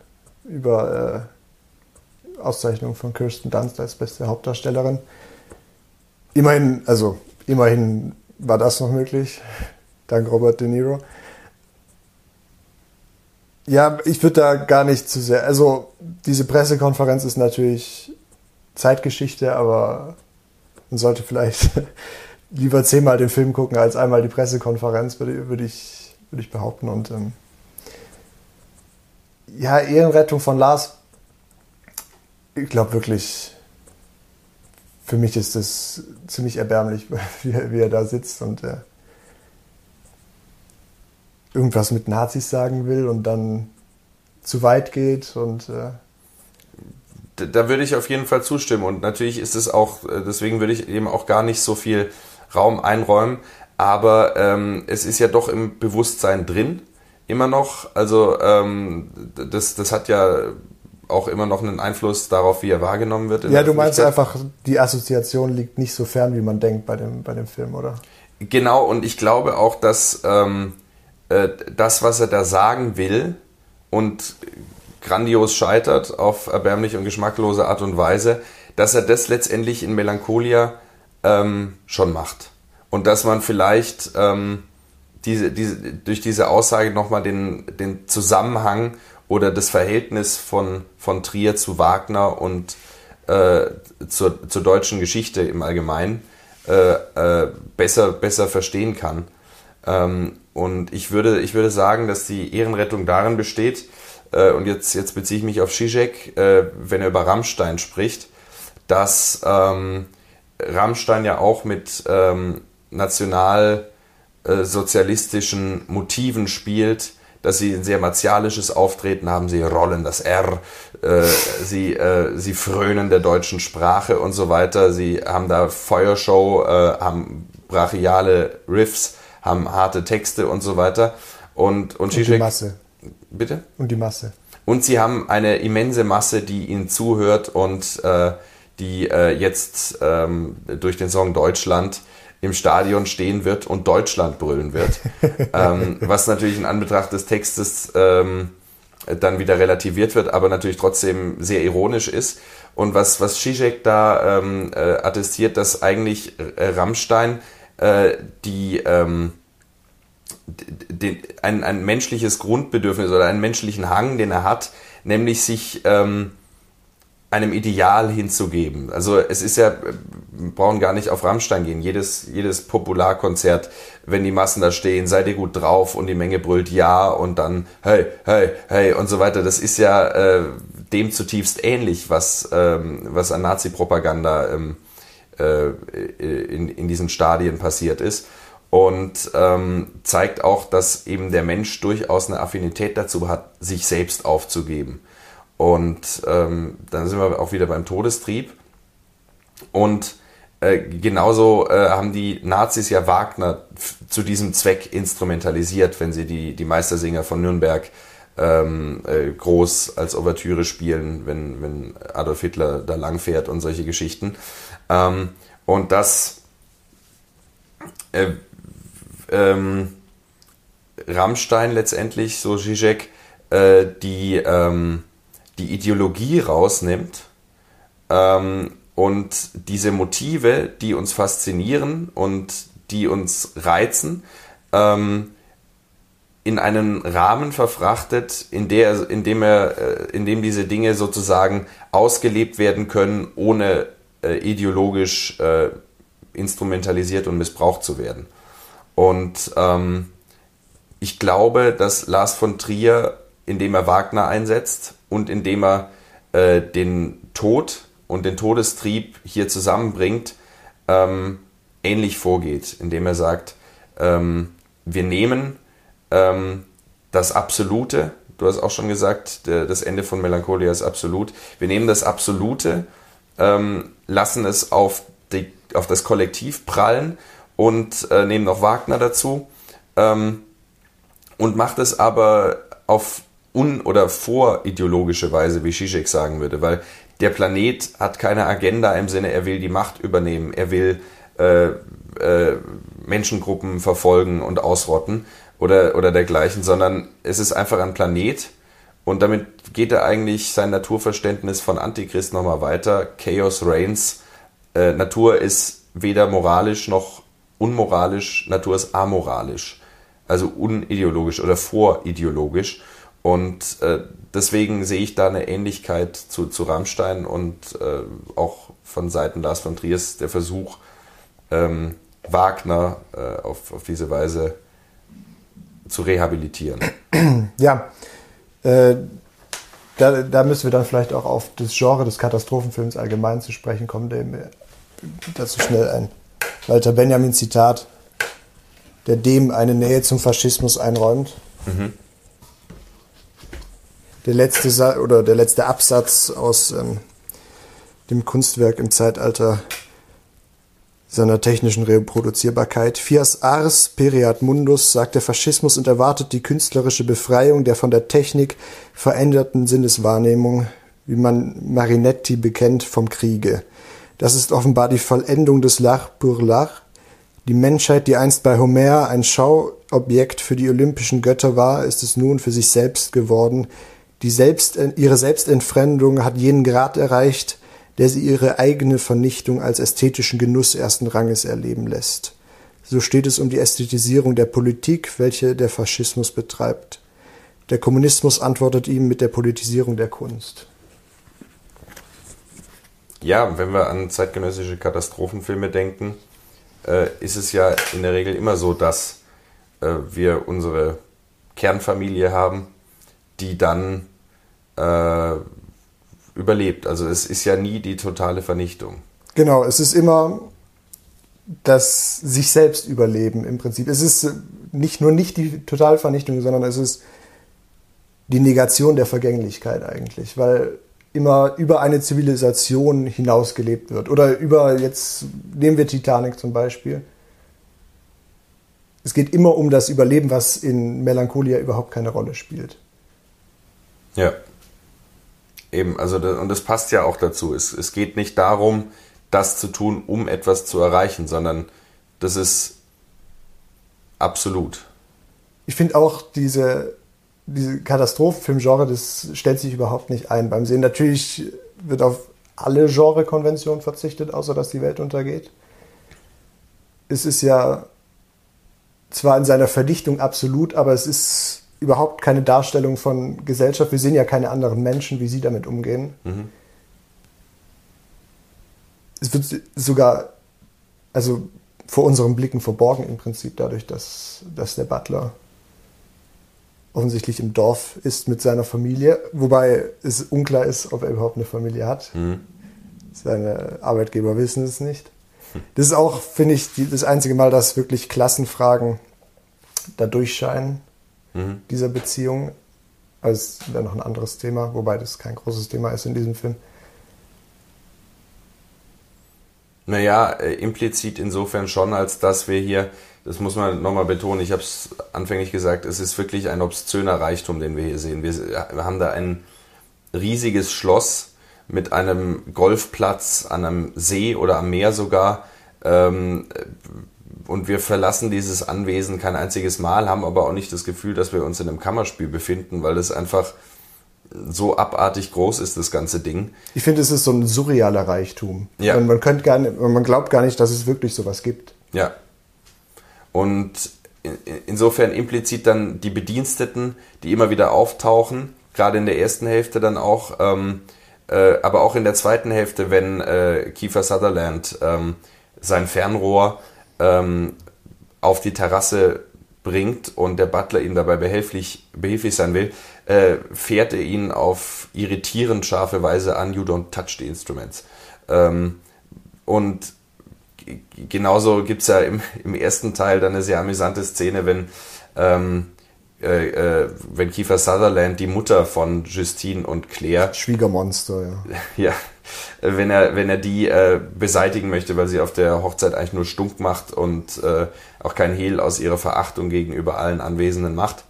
über äh, Auszeichnung von Kirsten Dunst als beste Hauptdarstellerin. Immerhin, also immerhin war das noch möglich, dank Robert De Niro. Ja, ich würde da gar nicht zu sehr. Also diese Pressekonferenz ist natürlich Zeitgeschichte, aber man sollte vielleicht lieber zehnmal den Film gucken als einmal die Pressekonferenz, würde, würde, ich, würde ich behaupten. Und ähm, ja, Ehrenrettung von Lars, ich glaube wirklich, für mich ist es ziemlich erbärmlich, wie er, wie er da sitzt und äh, irgendwas mit Nazis sagen will und dann zu weit geht und äh, da würde ich auf jeden Fall zustimmen und natürlich ist es auch, äh, deswegen würde ich eben auch gar nicht so viel Raum einräumen, aber ähm, es ist ja doch im Bewusstsein drin, immer noch. Also ähm, das, das hat ja auch immer noch einen Einfluss darauf, wie er wahrgenommen wird. Ja, du meinst einfach, die Assoziation liegt nicht so fern, wie man denkt bei dem, bei dem Film, oder? Genau, und ich glaube auch, dass ähm, äh, das, was er da sagen will und grandios scheitert auf erbärmliche und geschmacklose Art und Weise, dass er das letztendlich in Melancholia ähm, schon macht. Und dass man vielleicht ähm, diese, diese, durch diese Aussage nochmal den, den Zusammenhang oder das Verhältnis von, von Trier zu Wagner und äh, zur, zur deutschen Geschichte im Allgemeinen äh, äh, besser, besser verstehen kann. Ähm, und ich würde, ich würde sagen, dass die Ehrenrettung darin besteht, äh, und jetzt, jetzt beziehe ich mich auf Zizek, äh, wenn er über Rammstein spricht, dass ähm, Rammstein ja auch mit ähm, nationalsozialistischen Motiven spielt, dass sie ein sehr martialisches Auftreten haben, sie rollen das R, äh, sie, äh, sie frönen der deutschen Sprache und so weiter, sie haben da Feuershow, äh, haben brachiale Riffs, haben harte Texte und so weiter. Und, und, und die Masse. Bitte? Und die Masse. Und sie haben eine immense Masse, die ihnen zuhört und äh, die äh, jetzt ähm, durch den Song Deutschland im Stadion stehen wird und Deutschland brüllen wird. ähm, was natürlich in Anbetracht des Textes ähm, dann wieder relativiert wird, aber natürlich trotzdem sehr ironisch ist. Und was, was Zizek da ähm, äh, attestiert, dass eigentlich äh, Rammstein äh, die ähm, den, ein, ein menschliches Grundbedürfnis oder einen menschlichen Hang, den er hat, nämlich sich ähm, einem Ideal hinzugeben. Also es ist ja, wir brauchen gar nicht auf Rammstein gehen. Jedes, jedes Popularkonzert, wenn die Massen da stehen, seid ihr gut drauf und die Menge brüllt ja und dann hey, hey, hey und so weiter. Das ist ja äh, dem zutiefst ähnlich, was, ähm, was an Nazi-Propaganda ähm, äh, in, in diesen Stadien passiert ist. Und ähm, zeigt auch, dass eben der Mensch durchaus eine Affinität dazu hat, sich selbst aufzugeben und ähm, dann sind wir auch wieder beim Todestrieb. Und äh, genauso äh, haben die Nazis ja Wagner zu diesem Zweck instrumentalisiert, wenn sie die, die Meistersinger von Nürnberg ähm, äh, groß als Ouvertüre spielen, wenn, wenn Adolf Hitler da langfährt und solche Geschichten. Ähm, und das äh, ähm, Rammstein letztendlich, so Zizek, äh, die ähm, die Ideologie rausnimmt ähm, und diese Motive, die uns faszinieren und die uns reizen, ähm, in einen Rahmen verfrachtet, in, der, in, dem er, äh, in dem diese Dinge sozusagen ausgelebt werden können, ohne äh, ideologisch äh, instrumentalisiert und missbraucht zu werden. Und ähm, ich glaube, dass Lars von Trier, indem er Wagner einsetzt, und indem er äh, den Tod und den Todestrieb hier zusammenbringt, ähm, ähnlich vorgeht, indem er sagt, ähm, wir nehmen ähm, das Absolute, du hast auch schon gesagt, der, das Ende von Melancholia ist absolut, wir nehmen das Absolute, ähm, lassen es auf, die, auf das Kollektiv prallen und äh, nehmen noch Wagner dazu ähm, und macht es aber auf un- oder vorideologische Weise, wie Zizek sagen würde, weil der Planet hat keine Agenda im Sinne, er will die Macht übernehmen, er will äh, äh, Menschengruppen verfolgen und ausrotten oder, oder dergleichen, sondern es ist einfach ein Planet und damit geht er eigentlich sein Naturverständnis von Antichrist nochmal weiter. Chaos reigns. Äh, Natur ist weder moralisch noch unmoralisch, Natur ist amoralisch, also unideologisch oder vorideologisch. Und äh, deswegen sehe ich da eine Ähnlichkeit zu, zu Rammstein und äh, auch von Seiten Lars von Triers der Versuch, ähm, Wagner äh, auf, auf diese Weise zu rehabilitieren. Ja, äh, da, da, müssen wir dann vielleicht auch auf das Genre des Katastrophenfilms allgemein zu sprechen kommen, dem dazu schnell ein Walter Benjamin Zitat, der dem eine Nähe zum Faschismus einräumt. Mhm. Der letzte Sa oder der letzte Absatz aus ähm, dem Kunstwerk im Zeitalter seiner technischen Reproduzierbarkeit. Fias ars periat mundus, sagt der Faschismus und erwartet die künstlerische Befreiung der von der Technik veränderten Sinneswahrnehmung, wie man Marinetti bekennt, vom Kriege. Das ist offenbar die Vollendung des L'art pour l'art. Die Menschheit, die einst bei Homer ein Schauobjekt für die olympischen Götter war, ist es nun für sich selbst geworden. Die selbst, ihre Selbstentfremdung hat jenen Grad erreicht, der sie ihre eigene Vernichtung als ästhetischen Genuss ersten Ranges erleben lässt. So steht es um die Ästhetisierung der Politik, welche der Faschismus betreibt. Der Kommunismus antwortet ihm mit der Politisierung der Kunst. Ja, wenn wir an zeitgenössische Katastrophenfilme denken, äh, ist es ja in der Regel immer so, dass äh, wir unsere Kernfamilie haben, die dann äh, überlebt. Also es ist ja nie die totale Vernichtung. Genau, es ist immer das sich selbst überleben im Prinzip. Es ist nicht nur nicht die Totalvernichtung, sondern es ist die Negation der Vergänglichkeit eigentlich, weil immer über eine Zivilisation hinausgelebt wird. Oder über, jetzt nehmen wir Titanic zum Beispiel. Es geht immer um das Überleben, was in Melancholia überhaupt keine Rolle spielt. Ja. Eben, also und das passt ja auch dazu. Es, es geht nicht darum, das zu tun, um etwas zu erreichen, sondern das ist absolut. Ich finde auch diese, diese Katastrophenfilmgenre, das stellt sich überhaupt nicht ein beim Sehen. Natürlich wird auf alle Genrekonventionen verzichtet, außer dass die Welt untergeht. Es ist ja zwar in seiner Verdichtung absolut, aber es ist überhaupt keine Darstellung von Gesellschaft. Wir sehen ja keine anderen Menschen, wie sie damit umgehen. Mhm. Es wird sogar, also vor unseren Blicken verborgen im Prinzip dadurch, dass, dass der Butler offensichtlich im Dorf ist mit seiner Familie, wobei es unklar ist, ob er überhaupt eine Familie hat. Mhm. Seine Arbeitgeber wissen es nicht. Das ist auch, finde ich, das einzige Mal, dass wirklich Klassenfragen da durchscheinen mhm. dieser Beziehung. Also es wäre noch ein anderes Thema, wobei das kein großes Thema ist in diesem Film. Naja, äh, implizit insofern schon, als dass wir hier, das muss man nochmal betonen, ich habe es anfänglich gesagt, es ist wirklich ein obszöner Reichtum, den wir hier sehen. Wir, wir haben da ein riesiges Schloss mit einem Golfplatz an einem See oder am Meer sogar, ähm, und wir verlassen dieses Anwesen kein einziges Mal, haben aber auch nicht das Gefühl, dass wir uns in einem Kammerspiel befinden, weil es einfach so abartig groß ist, das ganze Ding. Ich finde, es ist so ein surrealer Reichtum. Ja. Man, man, könnte gar nicht, man glaubt gar nicht, dass es wirklich sowas gibt. Ja. Und insofern implizit dann die Bediensteten, die immer wieder auftauchen, gerade in der ersten Hälfte dann auch, ähm, äh, aber auch in der zweiten Hälfte, wenn äh, Kiefer Sutherland ähm, sein Fernrohr ähm, auf die Terrasse bringt und der Butler ihm dabei behilflich, behilflich sein will, äh, fährt er ihn auf irritierend scharfe Weise an, you don't touch the instruments. Ähm, und genauso gibt es ja im, im, ersten Teil dann eine sehr amüsante Szene, wenn, ähm, äh, äh, wenn Kiefer Sutherland, die Mutter von Justine und Claire. Schwiegermonster, ja. Ja, wenn er, wenn er die äh, beseitigen möchte, weil sie auf der Hochzeit eigentlich nur stunk macht und äh, auch kein Hehl aus ihrer Verachtung gegenüber allen Anwesenden macht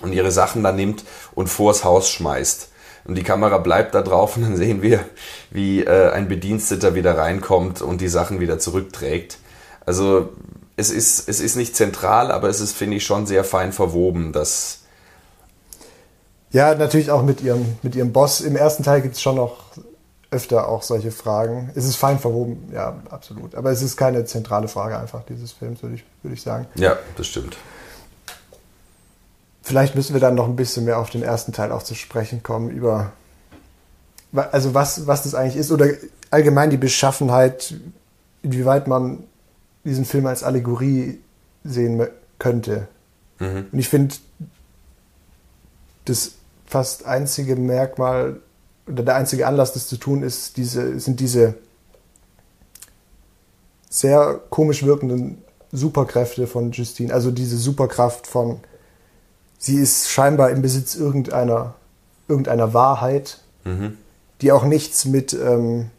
und ihre Sachen dann nimmt und vors Haus schmeißt. Und die Kamera bleibt da drauf und dann sehen wir, wie äh, ein Bediensteter wieder reinkommt und die Sachen wieder zurückträgt. Also es ist, es ist nicht zentral, aber es ist, finde ich, schon sehr fein verwoben, dass. Ja, natürlich auch mit ihrem, mit ihrem Boss. Im ersten Teil gibt es schon noch öfter auch solche Fragen. Es ist fein verwoben, ja, absolut. Aber es ist keine zentrale Frage einfach dieses Films, würde ich, würde ich sagen. Ja, das stimmt. vielleicht müssen wir dann noch ein bisschen mehr auf den ersten Teil auch zu sprechen kommen, über also was, was das eigentlich ist oder allgemein die Beschaffenheit, inwieweit man diesen Film als Allegorie sehen könnte. Mhm. Und ich finde, das fast einzige Merkmal oder der einzige Anlass, das zu tun, ist diese, sind diese sehr komisch wirkenden Superkräfte von Justine. Also diese Superkraft von, sie ist scheinbar im Besitz irgendeiner, irgendeiner Wahrheit, mhm. die auch nichts mit ähm,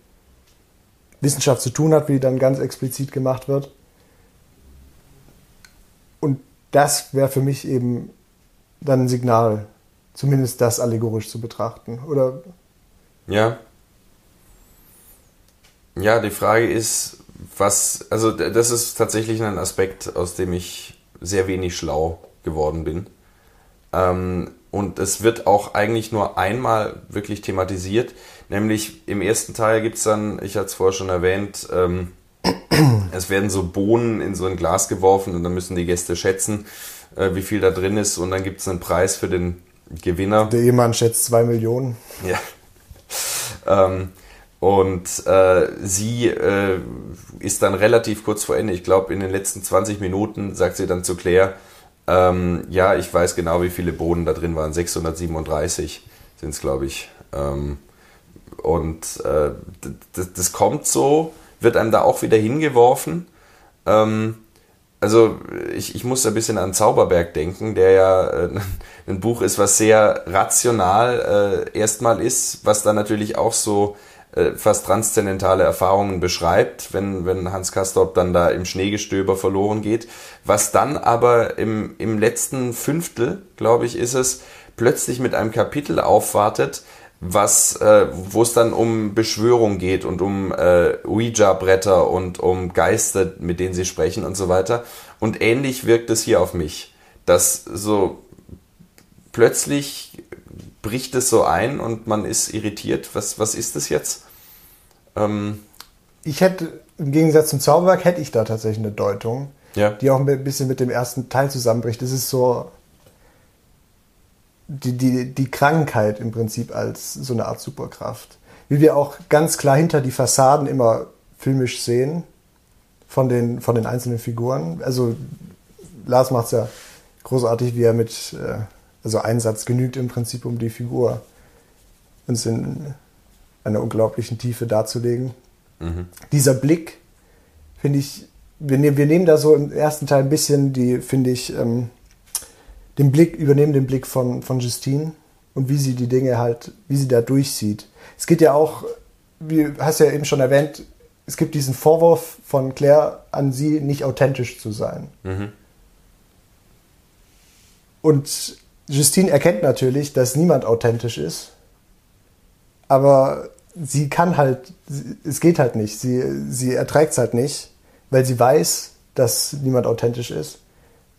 Wissenschaft zu tun hat, wie dann ganz explizit gemacht wird. Und das wäre für mich eben dann ein Signal, zumindest das allegorisch zu betrachten. Oder? Ja. Ja, die Frage ist, was, also das ist tatsächlich ein Aspekt, aus dem ich sehr wenig schlau geworden bin. Ähm, und es wird auch eigentlich nur einmal wirklich thematisiert, nämlich im ersten Teil gibt es dann, ich hatte es vorher schon erwähnt, ähm, es werden so Bohnen in so ein Glas geworfen und dann müssen die Gäste schätzen, äh, wie viel da drin ist und dann gibt es einen Preis für den Gewinner. Der Ehemann schätzt zwei Millionen. Ja. Ähm, und äh, sie äh, ist dann relativ kurz vor Ende, ich glaube in den letzten 20 Minuten, sagt sie dann zu Claire, ähm, ja, ich weiß genau, wie viele Bohnen da drin waren, 637 sind es, glaube ich. Ähm, und äh, das, das, kommt so, wird einem da auch wieder hingeworfen. Ähm, also ich, ich muss ein bisschen an Zauberberg denken, der ja äh, ein Buch ist, was sehr rational äh, erstmal ist, was dann natürlich auch so äh, fast transzendentale Erfahrungen beschreibt, wenn, wenn Hans Castorp dann da im Schneegestöber verloren geht. Was dann aber im, im letzten Fünftel, glaube ich, ist es, plötzlich mit einem Kapitel aufwartet, was, äh, wo es dann um Beschwörung geht und um äh, Ouija-Bretter und um Geister, mit denen sie sprechen und so weiter. Und ähnlich wirkt es hier auf mich, dass so plötzlich bricht es so ein und man ist irritiert. Was, was ist das jetzt? Ähm ich hätte, im Gegensatz zum Zauberwerk, hätte ich da tatsächlich eine Deutung, ja. die auch ein bisschen mit dem ersten Teil zusammenbricht. Es ist so, die, die, die Krankheit im Prinzip als so eine Art Superkraft. Wie wir auch ganz klar hinter die Fassaden immer filmisch sehen von den, von den einzelnen Figuren. Also Lars macht es ja großartig, wie er mit, äh, also Einsatz genügt im Prinzip, um die Figur uns in einer unglaublichen Tiefe darzulegen. Mhm. Dieser Blick, finde ich, wir, nehmen, wir nehmen da so im ersten Teil ein bisschen die, finde ich, ähm, den Blick, übernehmen den Blick von, von Justine und wie sie die Dinge halt, wie sie da durchsieht. Es geht ja auch, wie hast ja eben schon erwähnt, es gibt diesen Vorwurf von Claire an sie, nicht authentisch zu sein. Mhm. Und Justine erkennt natürlich, dass niemand authentisch ist, aber sie kann halt, es geht halt nicht, sie, sie erträgt es halt nicht, weil sie weiß, dass niemand authentisch ist.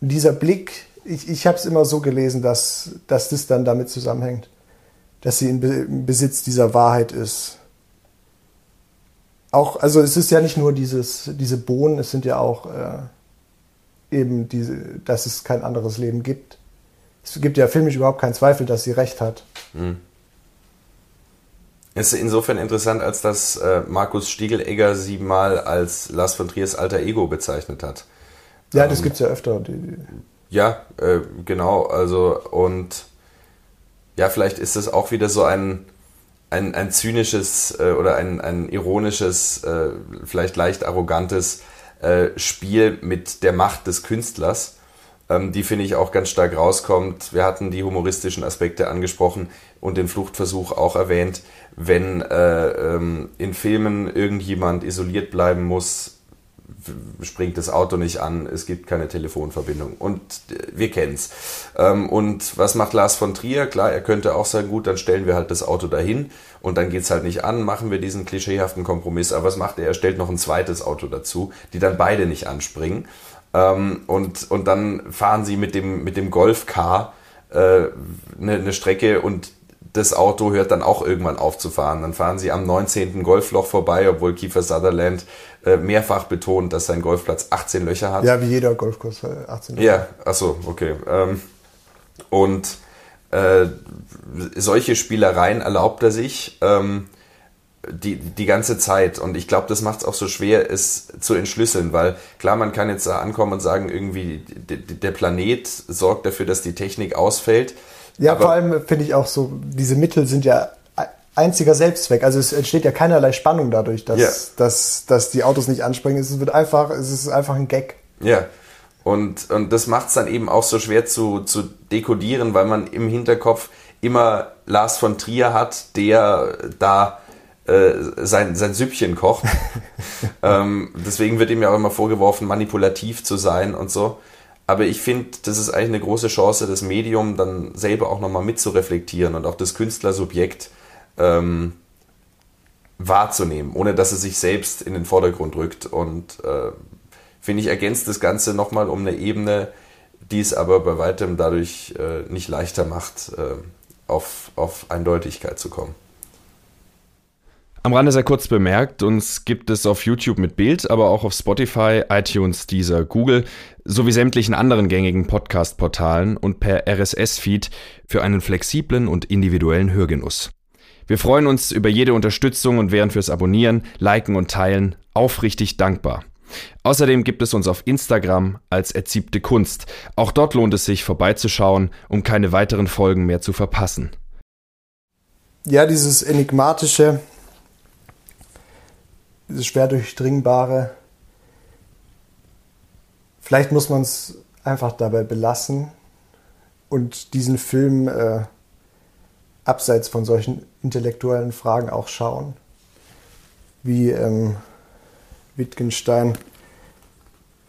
Und dieser Blick, ich, ich habe es immer so gelesen, dass, dass das dann damit zusammenhängt, dass sie in Besitz dieser Wahrheit ist. Auch, also es ist ja nicht nur dieses, diese Bohnen, es sind ja auch äh, eben diese, dass es kein anderes Leben gibt. Es gibt ja filmisch überhaupt keinen Zweifel, dass sie recht hat. Mhm. Ist insofern interessant, als dass äh, Markus Stiegelegger sie mal als Lars von Triers alter Ego bezeichnet hat. Ja, das ähm, gibt es ja öfter. Die, die ja, äh, genau. Also und ja, vielleicht ist es auch wieder so ein, ein, ein zynisches äh, oder ein, ein ironisches, äh, vielleicht leicht arrogantes äh, Spiel mit der Macht des Künstlers, die finde ich auch ganz stark rauskommt. Wir hatten die humoristischen Aspekte angesprochen und den Fluchtversuch auch erwähnt. Wenn äh, ähm, in Filmen irgendjemand isoliert bleiben muss, springt das Auto nicht an, es gibt keine Telefonverbindung. Und äh, wir kennen's. Ähm, und was macht Lars von Trier? Klar, er könnte auch sagen, gut, dann stellen wir halt das Auto dahin und dann geht's halt nicht an, machen wir diesen klischeehaften Kompromiss. Aber was macht er? Er stellt noch ein zweites Auto dazu, die dann beide nicht anspringen. Ähm, und, und dann fahren sie mit dem, mit dem Golfcar äh, eine, eine Strecke und das Auto hört dann auch irgendwann auf zu fahren. Dann fahren sie am 19. Golfloch vorbei, obwohl Kiefer Sutherland äh, mehrfach betont, dass sein Golfplatz 18 Löcher hat. Ja, wie jeder Golfkurs 18 Löcher. Ja, achso, okay. Ähm, Und äh, solche Spielereien erlaubt er sich ähm, die, die ganze Zeit. Und ich glaube, das macht es auch so schwer, es zu entschlüsseln, weil klar, man kann jetzt da ankommen und sagen, irgendwie der Planet sorgt dafür, dass die Technik ausfällt. Ja, vor allem finde ich auch so, diese Mittel sind ja einziger Selbstzweck. Also es entsteht ja keinerlei Spannung dadurch, dass, yeah. dass, dass die Autos nicht anspringen. Es wird einfach, es ist einfach ein Gag. Ja. Und, und das macht es dann eben auch so schwer zu, zu dekodieren, weil man im Hinterkopf immer Lars von Trier hat, der da äh, sein, sein Süppchen kocht. ähm, deswegen wird ihm ja auch immer vorgeworfen, manipulativ zu sein und so. Aber ich finde, das ist eigentlich eine große Chance, das Medium dann selber auch nochmal mitzureflektieren und auch das Künstlersubjekt ähm, wahrzunehmen, ohne dass es sich selbst in den Vordergrund rückt. Und äh, finde ich, ergänzt das Ganze nochmal um eine Ebene, die es aber bei weitem dadurch äh, nicht leichter macht, äh, auf, auf Eindeutigkeit zu kommen. Am Rande sehr kurz bemerkt, uns gibt es auf YouTube mit Bild, aber auch auf Spotify, iTunes, Deezer, Google sowie sämtlichen anderen gängigen Podcast-Portalen und per RSS-Feed für einen flexiblen und individuellen Hörgenuss. Wir freuen uns über jede Unterstützung und wären fürs Abonnieren, Liken und Teilen aufrichtig dankbar. Außerdem gibt es uns auf Instagram als Erziebte Kunst. Auch dort lohnt es sich vorbeizuschauen, um keine weiteren Folgen mehr zu verpassen. Ja, dieses enigmatische, dieses schwer durchdringbare. Vielleicht muss man es einfach dabei belassen und diesen Film äh, abseits von solchen intellektuellen Fragen auch schauen, wie ähm, Wittgenstein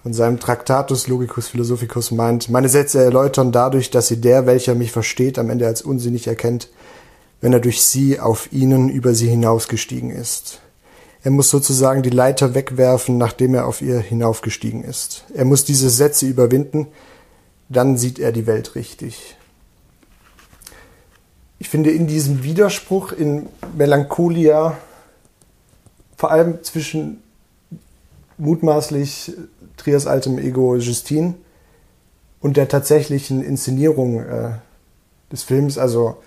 von seinem Tractatus Logicus Philosophicus meint, meine Sätze erläutern dadurch, dass sie der, welcher mich versteht, am Ende als unsinnig erkennt, wenn er durch sie auf ihnen über sie hinausgestiegen ist. Er muss sozusagen die Leiter wegwerfen, nachdem er auf ihr hinaufgestiegen ist. Er muss diese Sätze überwinden, dann sieht er die Welt richtig ich finde in diesem Widerspruch in Melancholia, vor allem zwischen mutmaßlich Triers altem Ego Justine und der tatsächlichen Inszenierung äh, des Films, also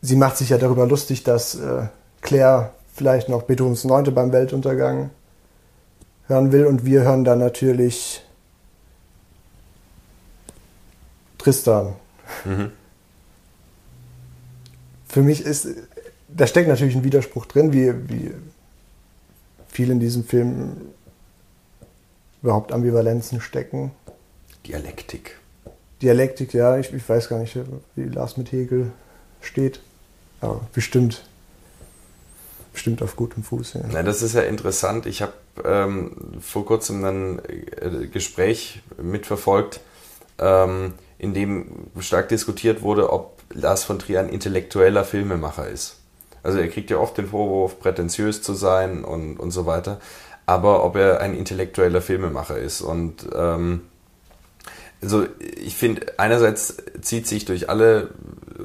sie macht sich ja darüber lustig, dass äh, Claire vielleicht noch Beethovens Neunte beim Weltuntergang hören will und wir hören dann natürlich Tristan. Mhm für mich ist, da steckt natürlich ein Widerspruch drin, wie, wie viel in diesem Film überhaupt Ambivalenzen stecken. Dialektik. Dialektik, ja, ich, ich weiß gar nicht, wie Lars mit Hegel steht, aber bestimmt, bestimmt auf gutem Fuß. Ja. Na, das ist ja interessant. Ich habe ähm, vor kurzem ein äh, Gespräch mitverfolgt, ähm, in dem stark diskutiert wurde, ob Lars von Trier ein intellektueller Filmemacher ist. Also er kriegt ja oft den Vorwurf, prätentiös zu sein und, und so weiter. Aber ob er ein intellektueller Filmemacher ist. Und ähm, also ich finde, einerseits zieht sich durch alle,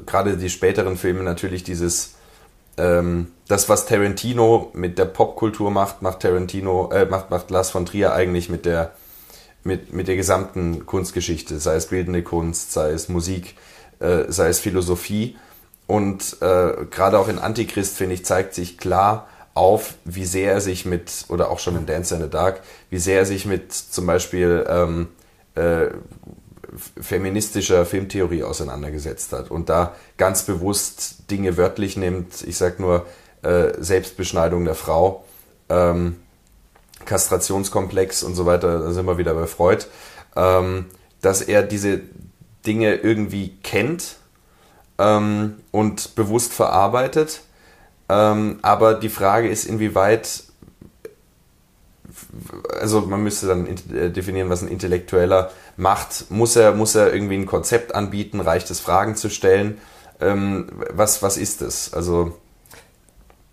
gerade die späteren Filme natürlich dieses, ähm, das, was Tarantino mit der Popkultur macht, macht Tarantino, äh, macht, macht Lars von Trier eigentlich mit der, mit, mit der gesamten Kunstgeschichte, sei es bildende Kunst, sei es Musik äh, sei es Philosophie. Und äh, gerade auch in Antichrist, finde ich, zeigt sich klar auf, wie sehr er sich mit, oder auch schon in Dance in the Dark, wie sehr er sich mit zum Beispiel ähm, äh, feministischer Filmtheorie auseinandergesetzt hat und da ganz bewusst Dinge wörtlich nimmt. Ich sage nur äh, Selbstbeschneidung der Frau, ähm, Kastrationskomplex und so weiter, da sind wir wieder bei Freud, ähm, dass er diese Dinge irgendwie kennt ähm, und bewusst verarbeitet. Ähm, aber die Frage ist, inwieweit, also man müsste dann äh, definieren, was ein Intellektueller macht. Muss er, muss er irgendwie ein Konzept anbieten? Reicht es, Fragen zu stellen? Ähm, was, was ist es? Also.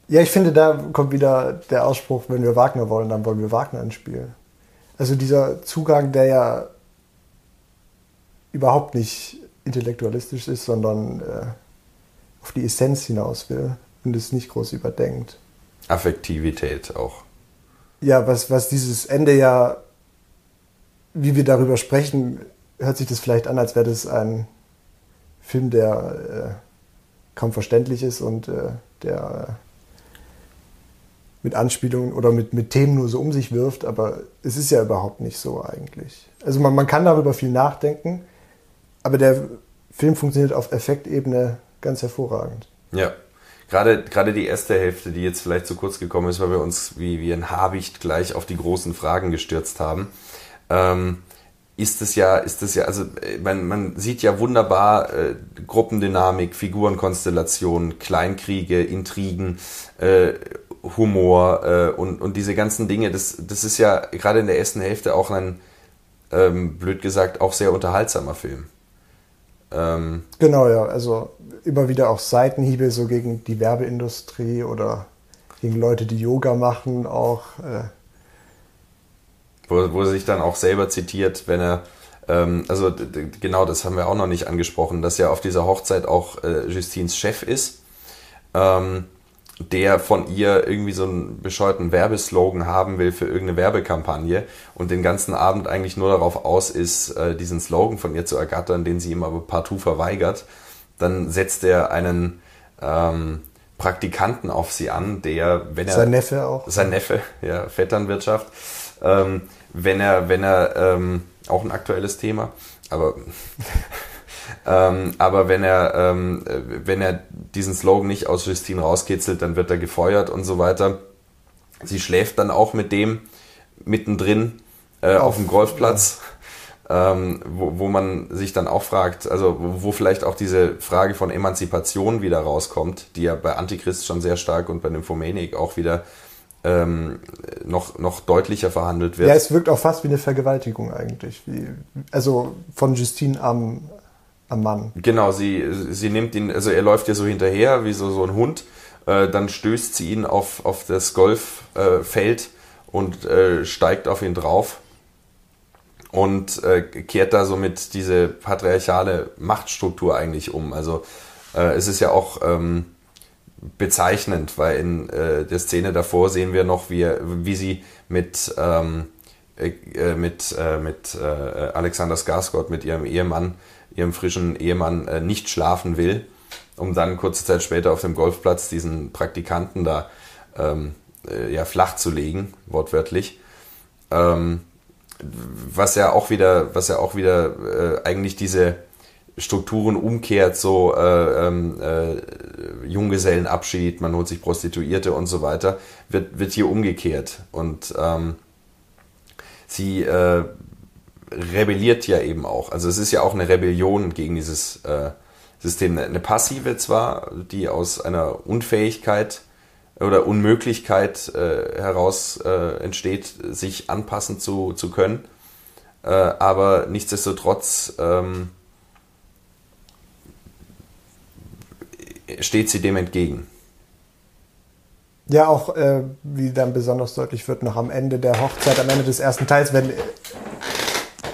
Ja, ich finde, da kommt wieder der Ausspruch, wenn wir Wagner wollen, dann wollen wir Wagner ins Spiel. Also dieser Zugang, der ja überhaupt nicht intellektualistisch ist, sondern äh, auf die Essenz hinaus will und es nicht groß überdenkt. Affektivität auch. Ja, was, was dieses Ende ja, wie wir darüber sprechen, hört sich das vielleicht an, als wäre das ein Film, der äh, kaum verständlich ist und äh, der äh, mit Anspielungen oder mit, mit Themen nur so um sich wirft, aber es ist ja überhaupt nicht so eigentlich. Also man, man kann darüber viel nachdenken, aber der Film funktioniert auf Effektebene ganz hervorragend. Ja, gerade, gerade die erste Hälfte, die jetzt vielleicht zu kurz gekommen ist, weil wir uns wie, wie ein Habicht gleich auf die großen Fragen gestürzt haben, ähm, ist es ja, ist es ja, also man, man sieht ja wunderbar äh, Gruppendynamik, Figurenkonstellationen, Kleinkriege, Intrigen, äh, Humor äh, und, und diese ganzen Dinge. Das, das ist ja gerade in der ersten Hälfte auch ein, ähm, blöd gesagt, auch sehr unterhaltsamer Film. Ähm, genau, ja. Also immer wieder auch Seitenhiebe so gegen die Werbeindustrie oder gegen Leute, die Yoga machen, auch. Äh. Wo, wo er sich dann auch selber zitiert, wenn er, ähm, also genau, das haben wir auch noch nicht angesprochen, dass ja auf dieser Hochzeit auch äh, Justins Chef ist. Ähm, der von ihr irgendwie so einen bescheuerten Werbeslogan haben will für irgendeine Werbekampagne und den ganzen Abend eigentlich nur darauf aus ist, äh, diesen Slogan von ihr zu ergattern, den sie ihm aber partout verweigert, dann setzt er einen ähm, Praktikanten auf sie an, der, wenn er... Sein Neffe auch. Sein Neffe, ja, Vetternwirtschaft. Ähm, wenn er, wenn er, ähm, auch ein aktuelles Thema, aber Ähm, aber wenn er, ähm, wenn er diesen Slogan nicht aus Justine rauskitzelt, dann wird er gefeuert und so weiter. Sie schläft dann auch mit dem mittendrin äh, auf, auf dem Golfplatz. Ja. Ähm, wo, wo man sich dann auch fragt, also wo vielleicht auch diese Frage von Emanzipation wieder rauskommt, die ja bei Antichrist schon sehr stark und bei Nymphomaniac auch wieder ähm, noch, noch deutlicher verhandelt wird. Ja, es wirkt auch fast wie eine Vergewaltigung eigentlich. Wie, also von Justine am, am Mann. Genau, sie, sie nimmt ihn, also er läuft ihr so hinterher, wie so, so ein Hund. Äh, dann stößt sie ihn auf, auf das Golffeld äh, und äh, steigt auf ihn drauf und äh, kehrt da somit diese patriarchale Machtstruktur eigentlich um. Also äh, es ist ja auch ähm, bezeichnend, weil in äh, der Szene davor sehen wir noch, wie, wie sie mit, ähm, mit, mit Alexander Skarsgård, mit ihrem Ehemann, ihrem frischen Ehemann äh, nicht schlafen will, um dann kurze Zeit später auf dem Golfplatz diesen Praktikanten da ähm, äh, ja, flach zu legen, wortwörtlich. Ähm, was ja auch wieder, was ja auch wieder äh, eigentlich diese Strukturen umkehrt, so äh, ähm, äh, Junggesellenabschied, man holt sich Prostituierte und so weiter, wird, wird hier umgekehrt. Und ähm, sie äh, rebelliert ja eben auch. Also es ist ja auch eine Rebellion gegen dieses äh, System. Eine passive zwar, die aus einer Unfähigkeit oder Unmöglichkeit äh, heraus äh, entsteht, sich anpassen zu, zu können. Äh, aber nichtsdestotrotz ähm, steht sie dem entgegen. Ja, auch äh, wie dann besonders deutlich wird, noch am Ende der Hochzeit, am Ende des ersten Teils, wenn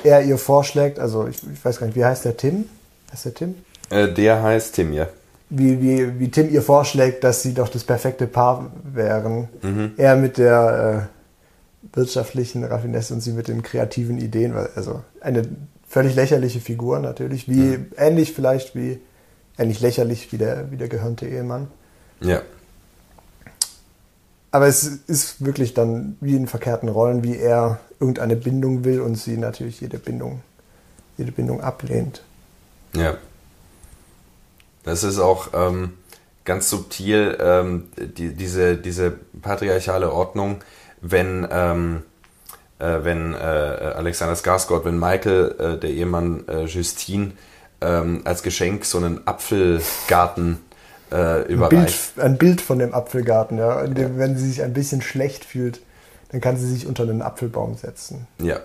er ihr vorschlägt, also ich, ich weiß gar nicht, wie heißt der Tim? Heißt der Tim? Äh, der heißt Tim, ja. Wie, wie, wie Tim ihr vorschlägt, dass sie doch das perfekte Paar wären. Mhm. Er mit der äh, wirtschaftlichen Raffinesse und sie mit den kreativen Ideen. Also eine völlig lächerliche Figur natürlich, wie mhm. ähnlich vielleicht wie ähnlich lächerlich wie der, wie der gehörnte Ehemann. Ja. Aber es ist wirklich dann wie in verkehrten Rollen, wie er irgendeine Bindung will und sie natürlich jede Bindung, jede Bindung ablehnt. Ja. Das ist auch ähm, ganz subtil, ähm, die, diese, diese patriarchale Ordnung, wenn, ähm, äh, wenn äh, Alexander Skarsgård, wenn Michael, äh, der Ehemann äh, Justine, ähm, als Geschenk so einen Apfelgarten äh, überreicht. Ein Bild, ein Bild von dem Apfelgarten, ja. ja. Wenn sie sich ein bisschen schlecht fühlt, dann kann sie sich unter einen Apfelbaum setzen. Ja,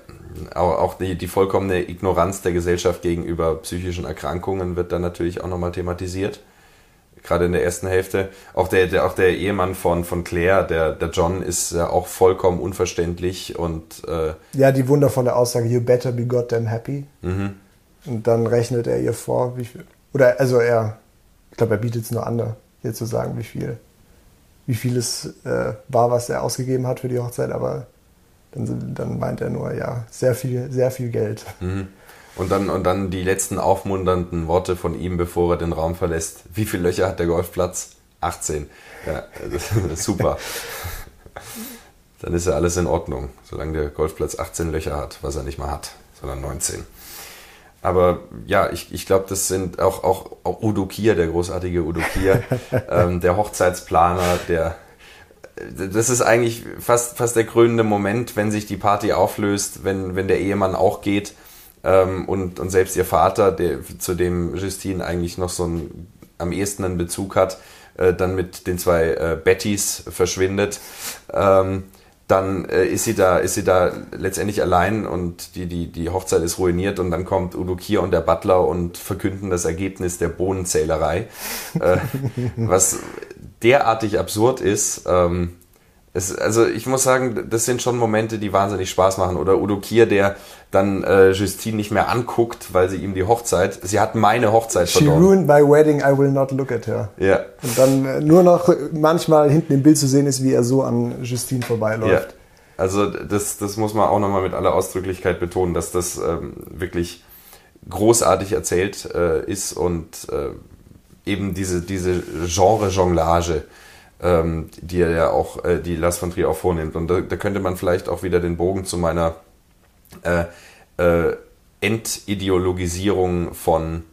auch die, die vollkommene Ignoranz der Gesellschaft gegenüber psychischen Erkrankungen wird dann natürlich auch nochmal thematisiert. Gerade in der ersten Hälfte. Auch der, der, auch der Ehemann von, von Claire, der, der John, ist ja auch vollkommen unverständlich und. Äh ja, die wundervolle Aussage, you better be goddamn happy. Mhm. Und dann rechnet er ihr vor, wie viel. Oder also er ich glaube, er bietet es nur an, hier zu sagen, wie viel, wie viel es äh, war, was er ausgegeben hat für die Hochzeit, aber dann, dann meint er nur, ja, sehr viel, sehr viel Geld. Mhm. Und dann, und dann die letzten aufmunternden Worte von ihm, bevor er den Raum verlässt. Wie viele Löcher hat der Golfplatz? 18. Ja, super. dann ist ja alles in Ordnung, solange der Golfplatz 18 Löcher hat, was er nicht mal hat, sondern 19. Aber ja, ich, ich glaube, das sind auch, auch, auch Udo Kier, der großartige Udo Kier, ähm, der Hochzeitsplaner, der das ist eigentlich fast, fast der krönende Moment, wenn sich die Party auflöst, wenn, wenn der Ehemann auch geht ähm, und, und selbst ihr Vater, der, zu dem Justine eigentlich noch so ein, am ehesten einen Bezug hat, äh, dann mit den zwei äh, Bettys verschwindet. Ähm, dann äh, ist sie da, ist sie da letztendlich allein und die, die, die Hochzeit ist ruiniert und dann kommt Udo Kier und der Butler und verkünden das Ergebnis der Bohnenzählerei, äh, was derartig absurd ist. Ähm, es, also ich muss sagen, das sind schon Momente, die wahnsinnig Spaß machen. Oder Udo Kier, der dann äh, Justine nicht mehr anguckt, weil sie ihm die Hochzeit, sie hat meine Hochzeit She verdorben. ruined my wedding, I will not look at her. Ja. Und dann äh, nur noch manchmal hinten im Bild zu sehen ist, wie er so an Justine vorbeiläuft. Ja. Also das, das muss man auch nochmal mit aller Ausdrücklichkeit betonen, dass das ähm, wirklich großartig erzählt äh, ist und äh, eben diese, diese Genre-Jonglage, ähm, die er ja auch, äh, die Lars von Trier auch vornimmt. Und da, da, könnte man vielleicht auch wieder den Bogen zu meiner äh, äh, Entideologisierung von,